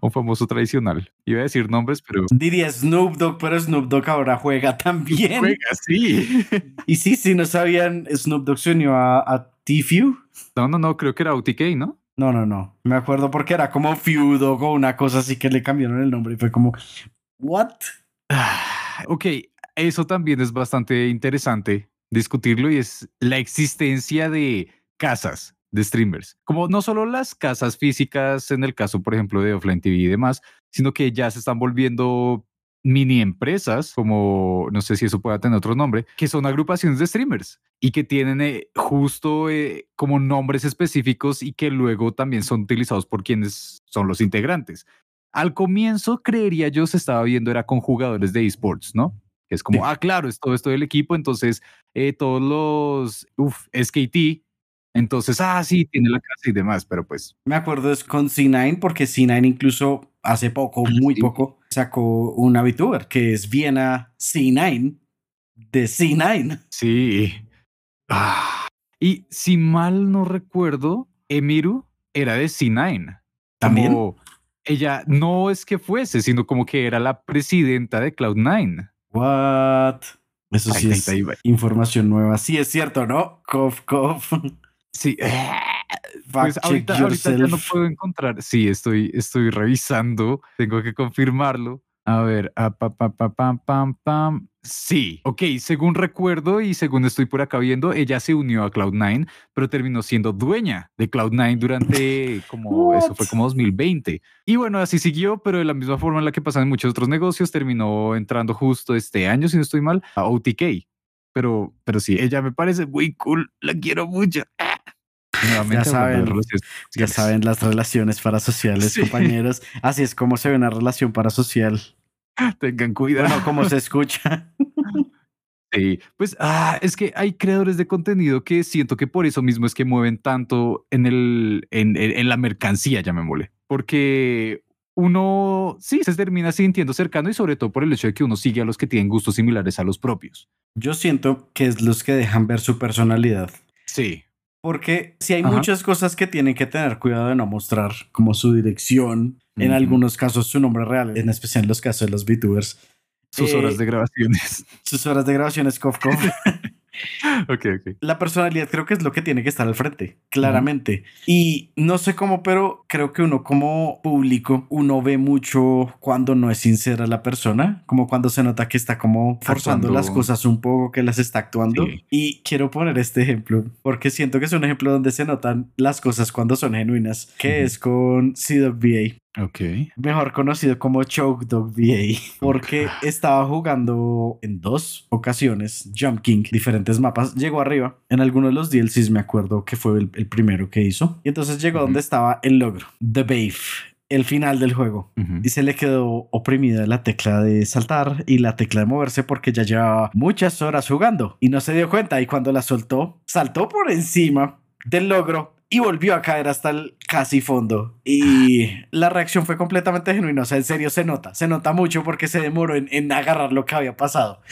un famoso tradicional. Iba a decir nombres, pero. Diría Snoop Dogg, pero Snoop Dogg ahora juega también. Juega, sí. [laughs] y sí, sí, no sabían, Snoop Dogg se unió a, a Tfue. No, no, no, creo que era UTK, ¿no? No, no, no. Me acuerdo porque era como Feudo o una cosa así que le cambiaron el nombre y fue como, ¿what? ok, eso también es bastante interesante discutirlo y es la existencia de casas de streamers. Como no solo las casas físicas, en el caso, por ejemplo, de Offline TV y demás, sino que ya se están volviendo mini empresas, como no sé si eso pueda tener otro nombre, que son agrupaciones de streamers y que tienen eh, justo eh, como nombres específicos y que luego también son utilizados por quienes son los integrantes. Al comienzo, creería yo, se estaba viendo era con jugadores de esports, ¿no? Que es como, ah, claro, es todo esto del equipo, entonces eh, todos los, uff, SKT, entonces, ah, sí, tiene la casa y demás, pero pues. Me acuerdo es con C9, porque C9 incluso hace poco, muy poco, sacó una VTuber que es Viena C9 de C9. Sí. Ah. Y si mal no recuerdo, Emiru era de C9. También. ella no es que fuese, sino como que era la presidenta de Cloud9. What? Eso sí es información nueva. Sí, es cierto, ¿no? Cof, cof. Sí. [laughs] Pues ahorita, ahorita, ya no puedo encontrar. Sí, estoy, estoy revisando. Tengo que confirmarlo. A ver, ah, pam, pam, pam, pam. Sí, ok, según recuerdo y según estoy por acá viendo, ella se unió a Cloud9, pero terminó siendo dueña de Cloud9 durante [laughs] como, eso fue como 2020. Y bueno, así siguió, pero de la misma forma en la que pasan en muchos otros negocios, terminó entrando justo este año, si no estoy mal, a OTK. Pero, pero sí, ella me parece muy cool, la quiero mucho ya saben, ya saben las relaciones parasociales, compañeros. Así es como se ve una relación parasocial. Tengan cuidado. Bueno, como se escucha. Sí, pues ah, es que hay creadores de contenido que siento que por eso mismo es que mueven tanto en, el, en, en la mercancía, ya me mole. Porque uno sí se termina sintiendo cercano y sobre todo por el hecho de que uno sigue a los que tienen gustos similares a los propios. Yo siento que es los que dejan ver su personalidad. Sí. Porque si hay muchas cosas que tienen que tener cuidado de no mostrar, como su dirección, en algunos casos su nombre real, en especial en los casos de los VTubers. Sus horas eh, de grabaciones. Sus horas de grabaciones, cof, cof. [laughs] [laughs] La personalidad creo que es lo que tiene que estar al frente, claramente. Y no sé cómo, pero creo que uno como público, uno ve mucho cuando no es sincera la persona, como cuando se nota que está como forzando las cosas un poco, que las está actuando. Y quiero poner este ejemplo, porque siento que es un ejemplo donde se notan las cosas cuando son genuinas, que es con CWBA. Ok. Mejor conocido como Choke Dog VA, [laughs] porque estaba jugando en dos ocasiones Jump King, diferentes mapas. Llegó arriba. En alguno de los DLCs me acuerdo que fue el, primero que hizo. Y entonces llegó donde estaba el logro, The Babe el final del juego y se le quedó oprimida la tecla de saltar y la tecla de moverse porque ya llevaba muchas horas jugando y no se dio cuenta y cuando la soltó saltó por encima del logro y volvió a caer hasta el casi fondo. Y la reacción fue completamente genuina. O sea, en serio se nota. Se nota mucho porque se demoró en, en agarrar lo que había pasado.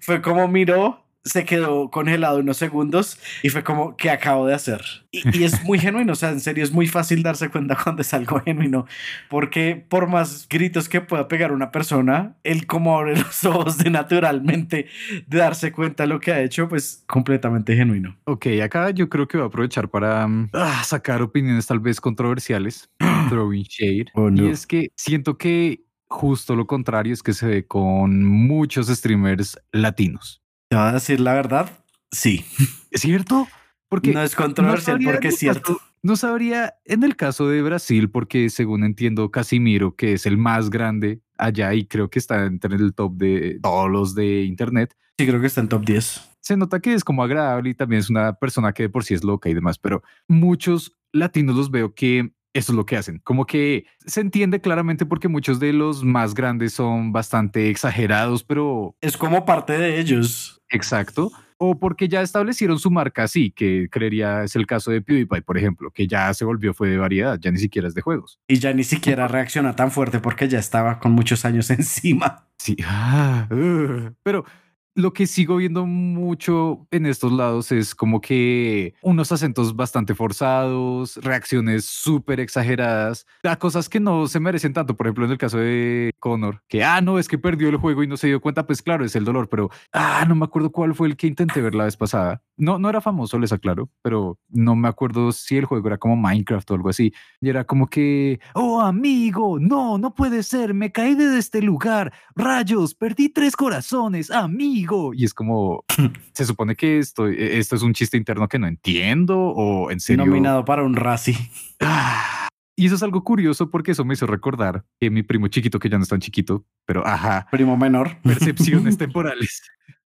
Fue como miró se quedó congelado unos segundos y fue como, ¿qué acabo de hacer? Y, es muy [laughs] genuino, o sea, en serio es muy fácil darse cuenta cuando es algo genuino, porque por más gritos que pueda pegar una persona, él como abre los ojos de naturalmente de darse cuenta de lo que ha hecho, pues completamente genuino. Ok, acá yo creo que voy a aprovechar para mm, ah, sacar opiniones tal vez controversiales, [gasps] throwing shade. Oh, y es que siento que justo lo contrario es que se ve con muchos streamers latinos. ¿Te va a decir la verdad? Sí. [laughs] ¿Es cierto? Porque no es controversial porque es cierto. no sabría en el caso de Brasil, porque según entiendo, Casimiro, que es el más grande allá y creo que está entre el top de todos los de Internet. Sí, creo que está en top 10. se nota que es como agradable y también es una persona que de por sí es loca y demás, pero muchos latinos los veo que eso es lo que hacen. Como que se entiende claramente porque muchos de los más grandes son bastante exagerados, pero... Es como parte de ellos. Exacto. O porque ya establecieron su marca así, que creería es el caso de PewDiePie, por ejemplo, que ya se volvió fue de variedad, ya ni siquiera es de juegos. Y ya ni siquiera reacciona tan fuerte porque ya estaba con muchos años [laughs] encima. Sí, ah, [laughs] pero lo que sigo viendo mucho en estos lados es como que unos acentos bastante forzados, reacciones súper exageradas, a cosas que no se merecen tanto. Por ejemplo, en el caso de Connor, que, ah, no, es que perdió el juego y no se dio cuenta, pues claro, es el dolor, pero, ah, no me acuerdo cuál fue el que intenté ver la vez pasada. No, no era famoso, les aclaro, pero no me acuerdo si el juego era como Minecraft o algo así. Y era como que, oh, amigo, no, no puede ser, me caí de este lugar, rayos, perdí tres corazones, amigo y es como, [laughs] se supone que esto, e, esto es un chiste interno que no entiendo o en serio. Nominado para un Razzie. [laughs] Y eso es algo curioso porque eso me hizo recordar que mi primo chiquito, que ya no es tan chiquito, pero ajá. Primo menor. Percepciones [laughs] temporales.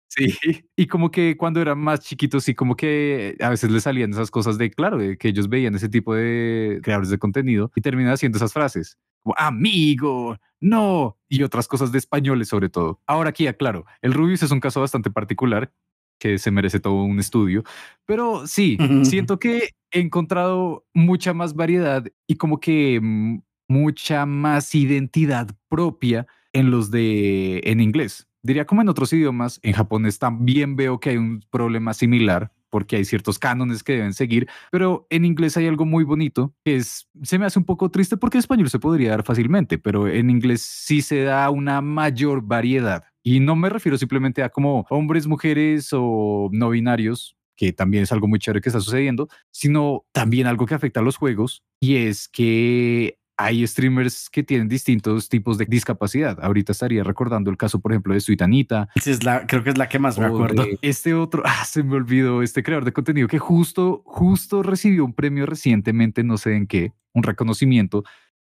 Sí, y como que cuando eran más chiquitos, sí, como que a veces le salían esas cosas de, claro, de que ellos veían ese tipo de creadores de contenido y terminan haciendo esas frases amigo, no, y otras cosas de españoles sobre todo. Ahora aquí aclaro, el Rubius es un caso bastante particular que se merece todo un estudio, pero sí, siento que he encontrado mucha más variedad y como que mm, mucha más identidad propia en los de en inglés. Diría como en otros idiomas, en japonés también veo que hay un problema similar, porque hay ciertos cánones que deben seguir, pero en inglés hay algo muy bonito que es, se me hace un poco triste porque en español se podría dar fácilmente, pero en inglés sí se da una mayor variedad. Y no me refiero simplemente a como hombres, mujeres o no binarios, que también es algo muy chévere que está sucediendo, sino también algo que afecta a los juegos y es que hay streamers que tienen distintos tipos de discapacidad. Ahorita estaría recordando el caso, por ejemplo, de Suitanita. Sí, es la, creo que es la que más me acuerdo. Este otro, [laughs] ah, se me olvidó, este creador de contenido que justo, justo recibió un premio recientemente, no sé en qué, un reconocimiento,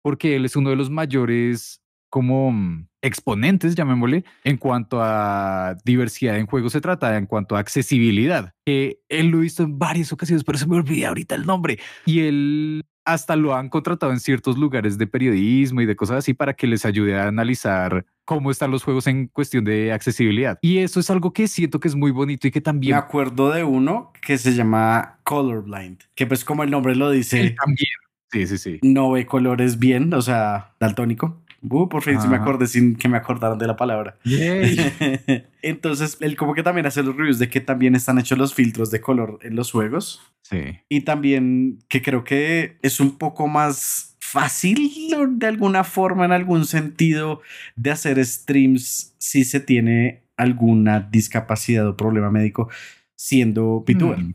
porque él es uno de los mayores como mm, exponentes, llamémosle, en cuanto a diversidad en juegos se trata, en cuanto a accesibilidad. Que él lo hizo en varias ocasiones, pero se me olvidó ahorita el nombre. Y él hasta lo han contratado en ciertos lugares de periodismo y de cosas así para que les ayude a analizar cómo están los juegos en cuestión de accesibilidad. Y eso es algo que siento que es muy bonito y que también... Me acuerdo de uno que se llama Colorblind, que pues como el nombre lo dice... también. Sí, sí, sí. No ve colores bien, o sea, daltónico. Uh, por fin, si me acordé sin que me acordaran de la palabra. [laughs] Entonces, él como que también hace los reviews de que también están hechos los filtros de color en los juegos. Sí. Y también que creo que es un poco más fácil de alguna forma, en algún sentido, de hacer streams si se tiene alguna discapacidad o problema médico siendo VTuber. Mm.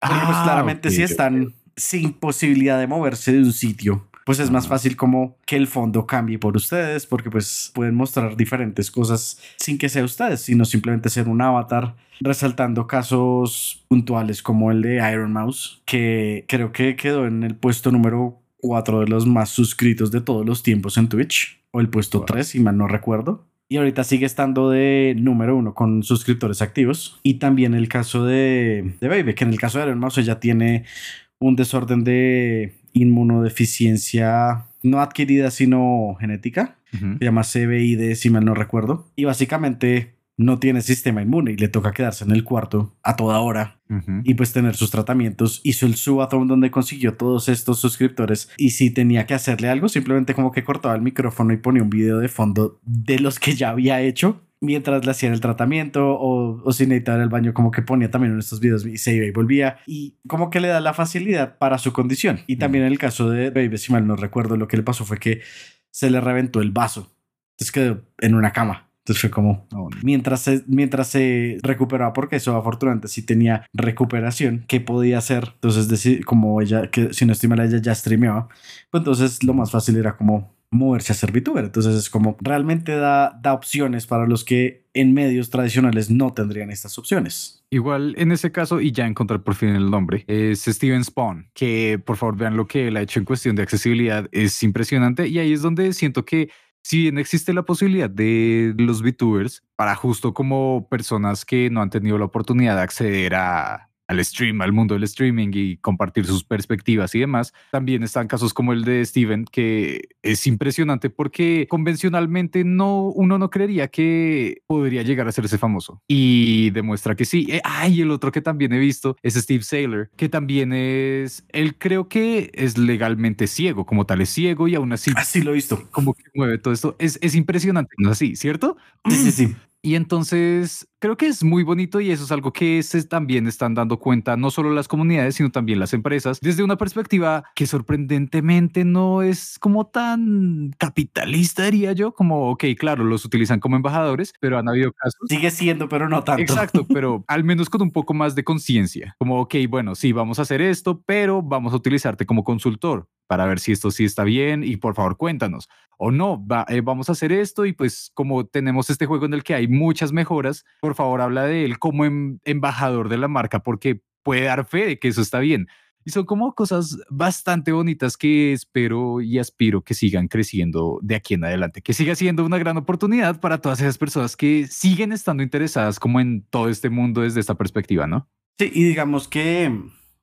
Porque pues ah, claramente si están sin posibilidad de moverse de un sitio pues es más fácil como que el fondo cambie por ustedes, porque pues pueden mostrar diferentes cosas sin que sea ustedes, sino simplemente ser un avatar, resaltando casos puntuales como el de Iron Mouse, que creo que quedó en el puesto número 4 de los más suscritos de todos los tiempos en Twitch, o el puesto 3, si mal no recuerdo. Y ahorita sigue estando de número uno con suscriptores activos. Y también el caso de, de Baby, que en el caso de Iron Mouse ella tiene un desorden de inmunodeficiencia no adquirida sino genética, se llama CBID si mal no recuerdo, y básicamente no tiene sistema inmune y le toca quedarse en el cuarto a toda hora. Y pues tener sus tratamientos. Hizo el subathon donde consiguió todos estos suscriptores. Y si tenía que hacerle algo, simplemente como que cortaba el micrófono y ponía un video de fondo de los que ya había hecho mientras le hacían el tratamiento o, o si necesitaba el baño, como que ponía también en estos videos y se iba y volvía y como que le da la facilidad para su condición. Y también en el caso de Baby, si mal no recuerdo, lo que le pasó fue que se le reventó el vaso. Entonces quedó en una cama. Entonces fue como, oh, mientras, se, mientras se recuperaba, porque eso afortunadamente sí tenía recuperación, ¿qué podía hacer? Entonces, como ella, que si no estoy mal, ella ya streameaba, pues entonces lo más fácil era como moverse a ser VTuber. Entonces es como realmente da, da opciones para los que en medios tradicionales no tendrían estas opciones. Igual en ese caso, y ya encontré por fin el nombre, es Steven Spawn, que por favor vean lo que él ha hecho en cuestión de accesibilidad, es impresionante y ahí es donde siento que si bien existe la posibilidad de los VTubers para justo como personas que no han tenido la oportunidad de acceder a, al stream, al mundo del streaming y compartir sus perspectivas y demás. También están casos como el de Steven, que es impresionante porque convencionalmente no, uno no creería que podría llegar a hacerse famoso y demuestra que sí. Ay, el otro que también he visto es Steve Saylor, que también es, él creo que es legalmente ciego, como tal es ciego y aún así. Así lo he visto. Como que mueve todo esto. Es, es impresionante, ¿no es así? ¿Cierto? Sí, sí, sí. Y entonces creo que es muy bonito y eso es algo que se también están dando cuenta no solo las comunidades, sino también las empresas, desde una perspectiva que sorprendentemente no es como tan capitalista, diría yo, como, ok, claro, los utilizan como embajadores, pero han habido casos. Sigue siendo, pero no tanto. Exacto, [laughs] pero al menos con un poco más de conciencia, como, ok, bueno, sí, vamos a hacer esto, pero vamos a utilizarte como consultor para ver si esto sí está bien y por favor cuéntanos. O no, eh, vamos a hacer esto y pues como tenemos este juego en el que hay muchas mejoras, por favor habla de él como em, embajador de la marca porque puede dar fe de que eso está bien. Y son como cosas bastante bonitas que espero y aspiro que sigan creciendo de aquí en adelante, que siga siendo una gran oportunidad para todas esas personas que siguen estando interesadas como en todo este mundo desde esta perspectiva, ¿no? Sí, y digamos que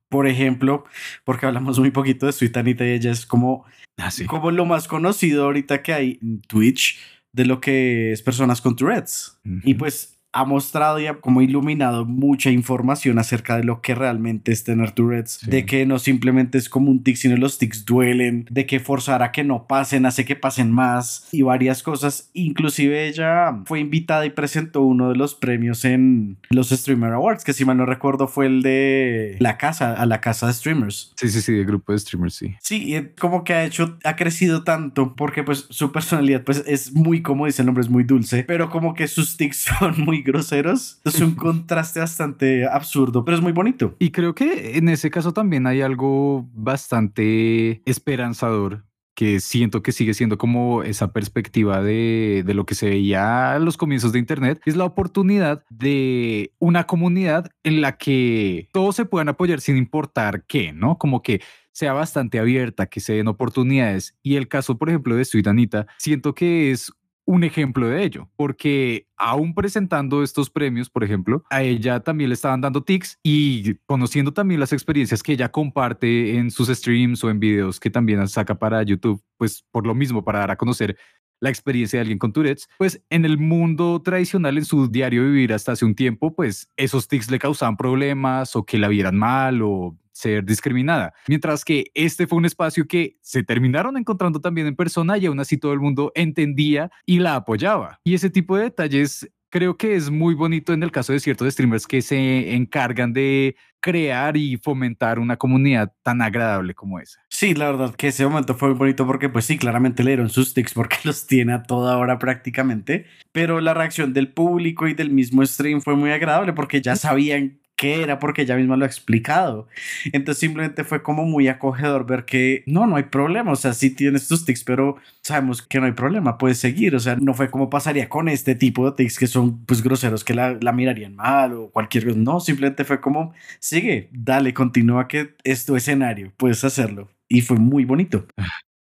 por ejemplo, porque hablamos muy poquito de Sweet Anita y ella es como, ah, como lo más conocido ahorita que hay en Twitch de lo que es personas con Tourette's. Y pues ha mostrado y ha como iluminado mucha información acerca de lo que realmente es tener Tourette's, de que no simplemente es como un tic, sino los tics duelen, de que forzar a que no pasen hace que pasen más y varias cosas. Inclusive ella fue invitada y presentó uno de los premios en los Streamer Awards, que si mal no recuerdo fue el de la casa, a la casa de streamers. Sí, sí, sí, el grupo de streamers, sí. Sí, y como que ha hecho, ha crecido tanto porque pues su personalidad pues es muy, como dice el nombre, es muy dulce, pero como que sus tics [laughs] son muy groseros. Es un [laughs] contraste bastante absurdo, pero es muy bonito. Y creo que en ese caso también hay algo bastante esperanzador que siento que sigue siendo como esa perspectiva de, de, lo que se veía a los comienzos de Internet, es la oportunidad de una comunidad en la que todos se puedan apoyar sin importar qué, ¿no? Como que sea bastante abierta, que se den oportunidades. Y el caso, por ejemplo, de Suitanita, siento que es un ejemplo de ello, porque aún presentando estos premios, por ejemplo, a ella también le estaban dando tics y conociendo también las experiencias que ella comparte en sus streams o en videos que también saca para YouTube, pues por lo mismo, para dar a conocer la experiencia de alguien con Tourette's, pues en el mundo tradicional, en su diario vivir hasta hace un tiempo, pues esos tics le causaban problemas o que la vieran mal o ser discriminada. Mientras que este fue un espacio que se terminaron encontrando también en persona y aún así todo el mundo entendía y la apoyaba. Y ese tipo de detalles creo que es muy bonito en el caso de ciertos streamers que se encargan de crear y fomentar una comunidad tan agradable como esa. Sí, la verdad que ese momento fue muy bonito porque pues sí, claramente le dieron sus tics porque [laughs] los tiene a toda hora prácticamente, pero la reacción del público y del mismo stream fue muy agradable porque ya sabían qué era porque ella misma lo ha explicado. Entonces simplemente fue como muy acogedor ver que no, no hay problema, o sea, sí tienes tus tics, pero sabemos que no hay problema, puedes seguir, o sea, no fue como pasaría con este tipo de tics que son pues groseros, que la, la mirarían mal o cualquier cosa, no, simplemente fue como, sigue, dale, continúa que es tu escenario, puedes hacerlo. Y fue muy bonito.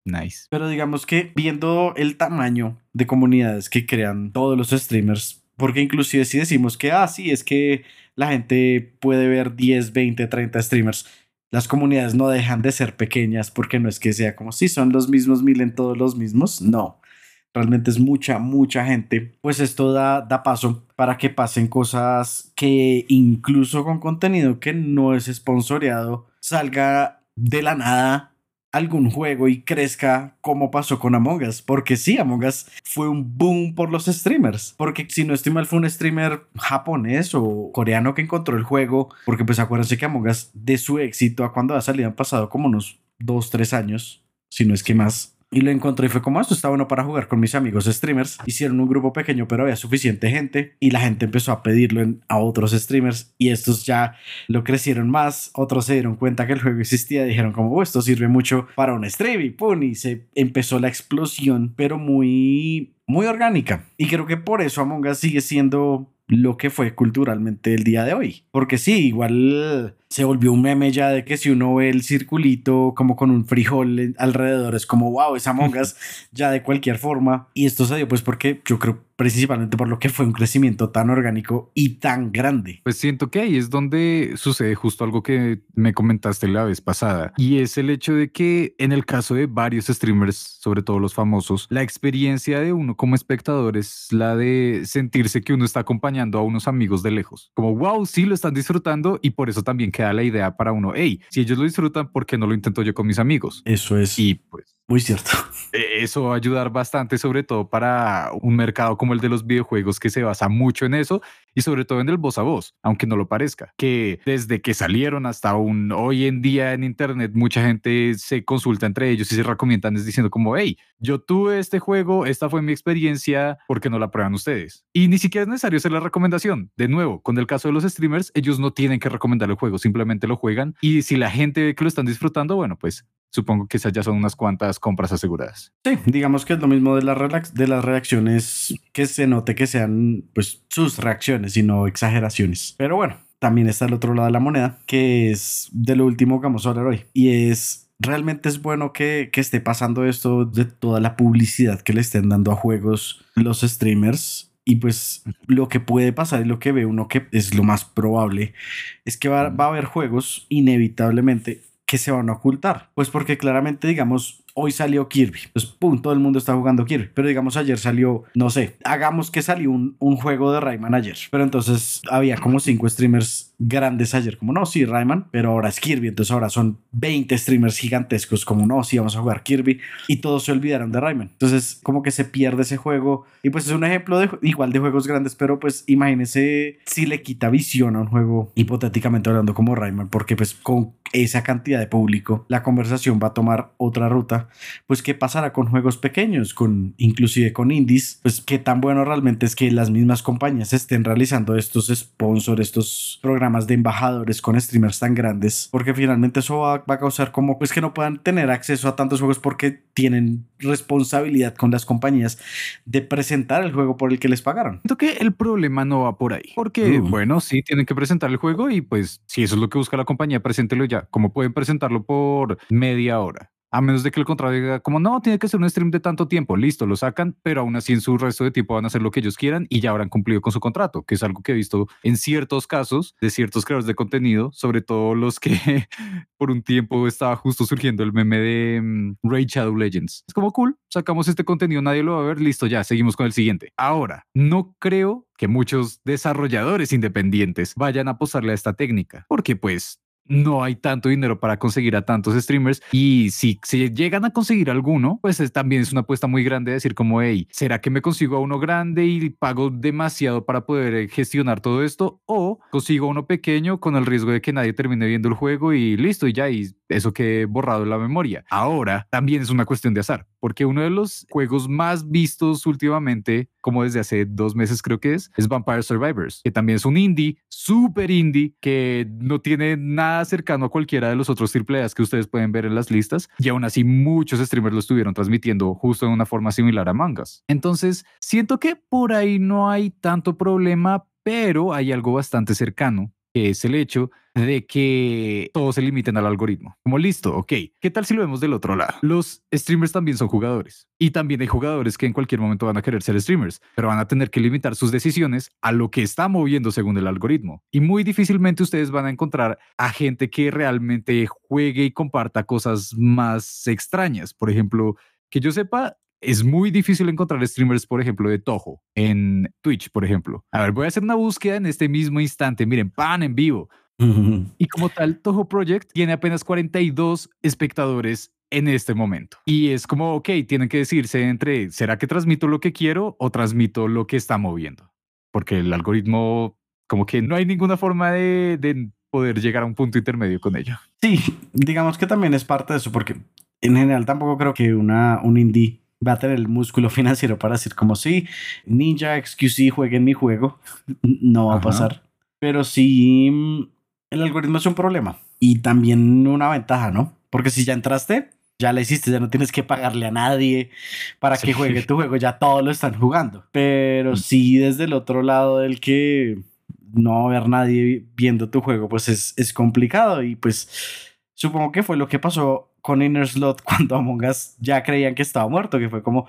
Nice. Pero digamos que viendo el tamaño de comunidades que crean todos los streamers, porque inclusive si decimos que, ah, sí, es que la gente puede ver 10, 20, 30 streamers. Las comunidades no dejan de ser pequeñas porque no es que sea como si son los mismos milen todos los mismos. No, realmente es mucha, mucha gente. Pues esto da, da paso para que pasen cosas que incluso con contenido que no es sponsoreado salga de la nada algún juego y crezca como pasó con Among Us. Porque sí, Among Us fue un boom por los streamers. Porque si no estoy mal, fue un streamer japonés o coreano que encontró el juego. Porque pues acuérdense que Among Us de su éxito a cuando ha salido han pasado como unos 2, 3 años. Si no es que más y lo encontré y fue como esto está bueno para jugar con mis amigos streamers. Hicieron un grupo pequeño pero había suficiente gente y la gente empezó a pedirlo a otros streamers y estos ya lo crecieron más. Otros se dieron cuenta que el juego existía y dijeron como oh, esto sirve mucho para un stream y y se empezó la explosión pero muy muy orgánica y creo que por eso Among Us sigue siendo lo que fue culturalmente el día de hoy. Porque sí, igual se volvió un meme ya de que si uno ve el circulito como con un frijol alrededor, es como, wow, esa mongas [laughs] ya de cualquier forma. Y esto se dio pues porque yo creo principalmente por lo que fue un crecimiento tan orgánico y tan grande. Pues siento que ahí es donde sucede justo algo que me comentaste la vez pasada y es el hecho de que en el caso de varios streamers, sobre todo los famosos, la experiencia de uno como espectador es la de sentirse que uno está acompañando a unos amigos de lejos. Como, wow, sí lo están disfrutando y por eso también queda la idea para uno, hey, si ellos lo disfrutan, ¿por qué no lo intento yo con mis amigos? Eso es. Y pues muy cierto. [laughs] E, eso va a ayudar bastante, sobre todo para un mercado como el de los videojuegos que se basa mucho en eso y sobre todo en el voz a voz, aunque no lo parezca, que desde que salieron hasta un hoy en día en Internet, mucha gente se consulta entre ellos y se recomiendan diciendo como, hey, yo tuve este juego, esta fue mi experiencia, ¿por qué no la prueban ustedes? Y ni siquiera es necesario hacer la recomendación. De nuevo, con el caso de los streamers, ellos no tienen que recomendar el juego, simplemente lo juegan y si la gente ve que lo están disfrutando, bueno, pues supongo que esas ya son unas cuantas compras aseguradas. Sí, digamos que es lo mismo de, las de las reacciones, que se note que sean pues sus reacciones y no exageraciones. Pero bueno, también está el otro lado de la moneda, que es de lo último que vamos a hablar hoy. Y es, realmente es bueno que, que esté pasando esto de toda la publicidad que le estén dando a juegos los streamers y pues lo que puede pasar y lo que ve uno que es lo más probable es que va, va, a haber juegos inevitablemente que se van a ocultar. Pues porque claramente, digamos, hoy salió Kirby. Pues pum, todo el mundo está jugando Kirby. Pero digamos ayer salió, no sé, hagamos que salió un, un juego de Rayman ayer. Pero entonces había como cinco streamers grandes ayer. Como no, sí, Rayman, pero ahora es Kirby. Entonces ahora son 20 streamers gigantescos. Como no, sí, vamos a jugar Kirby. Y todos se olvidaron de Rayman. Entonces como que se pierde ese juego. Y pues es un ejemplo de igual de juegos grandes. Pero pues imagínese si le quita visión a un juego hipotéticamente hablando como Rayman. Porque pues con esa cantidad de público la conversación va a tomar otra ruta pues qué pasará con juegos pequeños, con inclusive con indies, pues qué tan bueno realmente es que las mismas compañías estén realizando estos sponsors, estos programas de embajadores con streamers tan grandes, porque finalmente eso va, va a causar como pues que no puedan tener acceso a tantos juegos porque tienen responsabilidad con las compañías de presentar el juego por el que les pagaron. Siento que el problema no va por ahí, porque uh. bueno, sí tienen que presentar el juego y pues si eso es lo que busca la compañía, preséntelo ya, como pueden presentarlo por media hora. A menos de que el contrato diga como no, tiene que ser un stream de tanto tiempo, listo, lo sacan, pero aún así en su resto de tiempo van a hacer lo que ellos quieran y ya habrán cumplido con su contrato, que es algo que he visto en ciertos casos de ciertos creadores de contenido, sobre todo los que [laughs] por un tiempo estaba justo surgiendo el meme de um, Raid Shadow Legends. Es como cool, sacamos este contenido, nadie lo va a ver, listo, ya, seguimos con el siguiente. Ahora, no creo que muchos desarrolladores independientes vayan a posarle a esta técnica, porque pues no hay tanto dinero para conseguir a tantos streamers y si se llegan a conseguir alguno, pues también es una apuesta muy grande decir como, hey, ¿será que me consigo a uno grande y pago demasiado para poder eh, gestionar todo esto? O consigo uno pequeño con el riesgo de que nadie termine viendo el juego y listo y ya, y eso que he borrado en la memoria. Ahora también es una cuestión de azar, porque uno de los juegos más vistos últimamente, como desde hace dos meses creo que es, es Vampire Survivors, que también es un indie, súper indie, que no tiene nada cercano a cualquiera de los otros AAA que ustedes pueden ver en las listas y aún así muchos streamers lo estuvieron transmitiendo justo de una forma similar a mangas. Entonces, siento que por ahí no hay tanto problema, pero hay algo bastante cercano que es el hecho de que todos se limiten al algoritmo. Como listo, ok, ¿qué tal si lo vemos del otro lado? Los streamers también son jugadores y también hay jugadores que en cualquier momento van a querer ser streamers, pero van a tener que limitar sus decisiones a lo que está moviendo según el algoritmo. Y muy difícilmente ustedes van a encontrar a gente que realmente juegue y comparta cosas más extrañas. Por ejemplo, que yo sepa, es muy difícil encontrar streamers, por ejemplo, de Toho en Twitch, por ejemplo. A ver, voy a hacer una búsqueda en este mismo instante. Miren, pan en vivo. [laughs] Y como tal, Toho Project tiene apenas 42 espectadores en este momento. Y es como, ok, tienen que decirse entre, ¿será que transmito lo que quiero o transmito lo que está moviendo? Porque el algoritmo, como que no hay ninguna forma de, de poder llegar a un punto intermedio con ello. Sí, digamos que también es parte de eso, porque en general tampoco creo que una, un indie va a tener el músculo [laughs] financiero para decir como si Ninja XQC juegue en mi juego. [laughs] No va a pasar. Pero sí, mm, el algoritmo es un problema y también una ventaja, ¿no? Porque si ya entraste, ya la hiciste, ya no tienes que pagarle a nadie para que juegue tu juego, ya todos lo están jugando. Pero mm. sí desde el otro lado del que no haber nadie viendo tu juego, pues es, es complicado y pues supongo que fue lo que pasó con Inner Slot [laughs] cuando Among Us ya creían que estaba muerto, que fue como,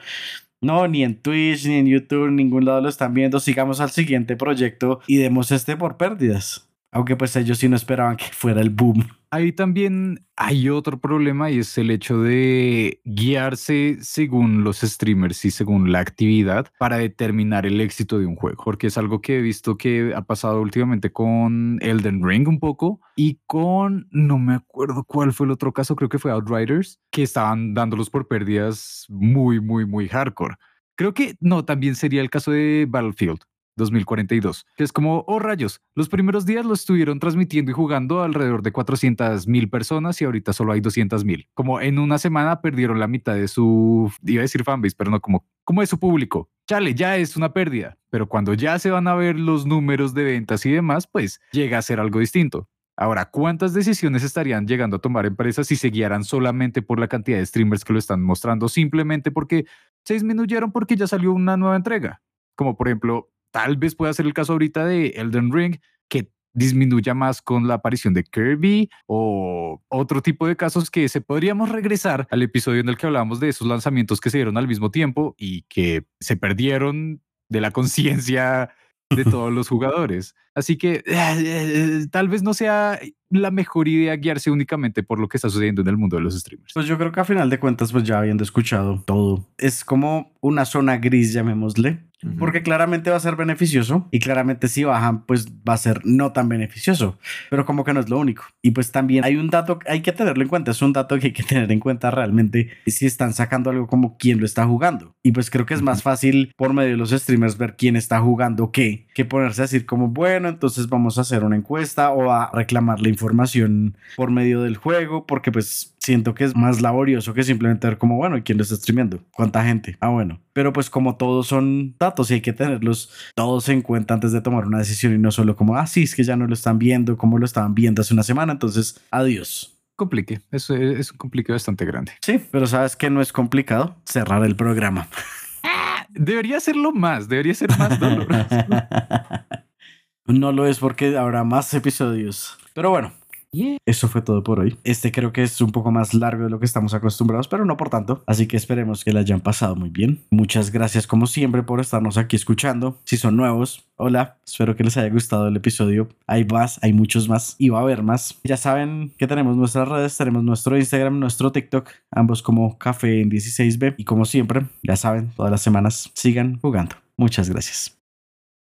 no, ni en Twitch, ni en YouTube, ningún lado lo están viendo, sigamos al siguiente proyecto y demos este por pérdidas. Aunque pues ellos sí no esperaban que fuera el boom. Ahí también hay otro problema y es el hecho de guiarse según los streamers y según la actividad para determinar el éxito de un juego, porque es algo que he visto que ha pasado últimamente con Elden Ring un poco y con, no me acuerdo cuál fue el otro caso, creo que fue Outriders, que estaban dándolos por pérdidas muy, muy, muy hardcore. Creo que no, también sería el caso de Battlefield 2042, que es como, oh rayos, los primeros días lo estuvieron transmitiendo y jugando alrededor de 400 mil personas y ahorita solo hay 200 mil. Como en una semana perdieron la mitad de su, iba a decir fanbase, pero no como, como de su público. Chale, ya es una pérdida, pero cuando ya se van a ver los números de ventas y demás, pues llega a ser algo distinto. Ahora, ¿cuántas decisiones estarían llegando a tomar empresas si se guiaran solamente por la cantidad de streamers que lo están mostrando, simplemente porque se disminuyeron porque ya salió una nueva entrega? Como por ejemplo, tal vez pueda ser el caso ahorita de Elden Ring, que disminuya más con la aparición de Kirby o otro tipo de casos que se podríamos regresar al episodio en el que hablábamos de esos lanzamientos que se dieron al mismo tiempo y que se perdieron de la [laughs] conciencia de todos los jugadores. Así que eh, tal vez no sea la mejor idea guiarse únicamente por lo que está sucediendo en el mundo de los streamers. Pues yo creo que a final de cuentas, pues ya habiendo escuchado todo, es como una zona gris, llamémosle, porque claramente va a ser beneficioso y claramente si bajan, pues va a ser no tan beneficioso, pero como que no es lo único. Y pues también hay un dato, hay que tenerlo en cuenta, es un dato que hay que tener en cuenta realmente si están sacando algo como quién lo está jugando. Y pues creo que es más fácil por medio de los streamers ver quién está jugando qué, que ponerse a decir como, bueno, entonces vamos a hacer una encuesta o a reclamar la información por medio del juego, porque pues siento que es más laborioso que simplemente ver como, bueno, ¿quién lo está streameando? ¿Cuánta gente? Ah, bueno. Pero pues como todos son datos y hay que tenerlos todos en cuenta antes de tomar una decisión y no solo como, ah, sí, es que ya no lo están viendo como lo estaban viendo hace una semana, entonces, adiós. Complique, eso es un complique bastante grande. Sí, pero sabes que no es complicado cerrar el programa. [laughs] Debería serlo más, debería ser más doloroso. [laughs] no lo es porque habrá más episodios. Pero bueno, eso fue todo por hoy. Este creo que es un poco más largo de lo que estamos acostumbrados, pero no por tanto. Así que esperemos que la hayan pasado muy bien. Muchas gracias como siempre por estarnos aquí escuchando. Si son nuevos, hola. Espero que les haya gustado el episodio. Hay más, hay muchos más y va a haber más. Ya saben que tenemos nuestras redes, tenemos nuestro Instagram, nuestro TikTok, ambos como Café en 16B. Y como siempre, ya saben, todas las semanas sigan jugando. Muchas gracias.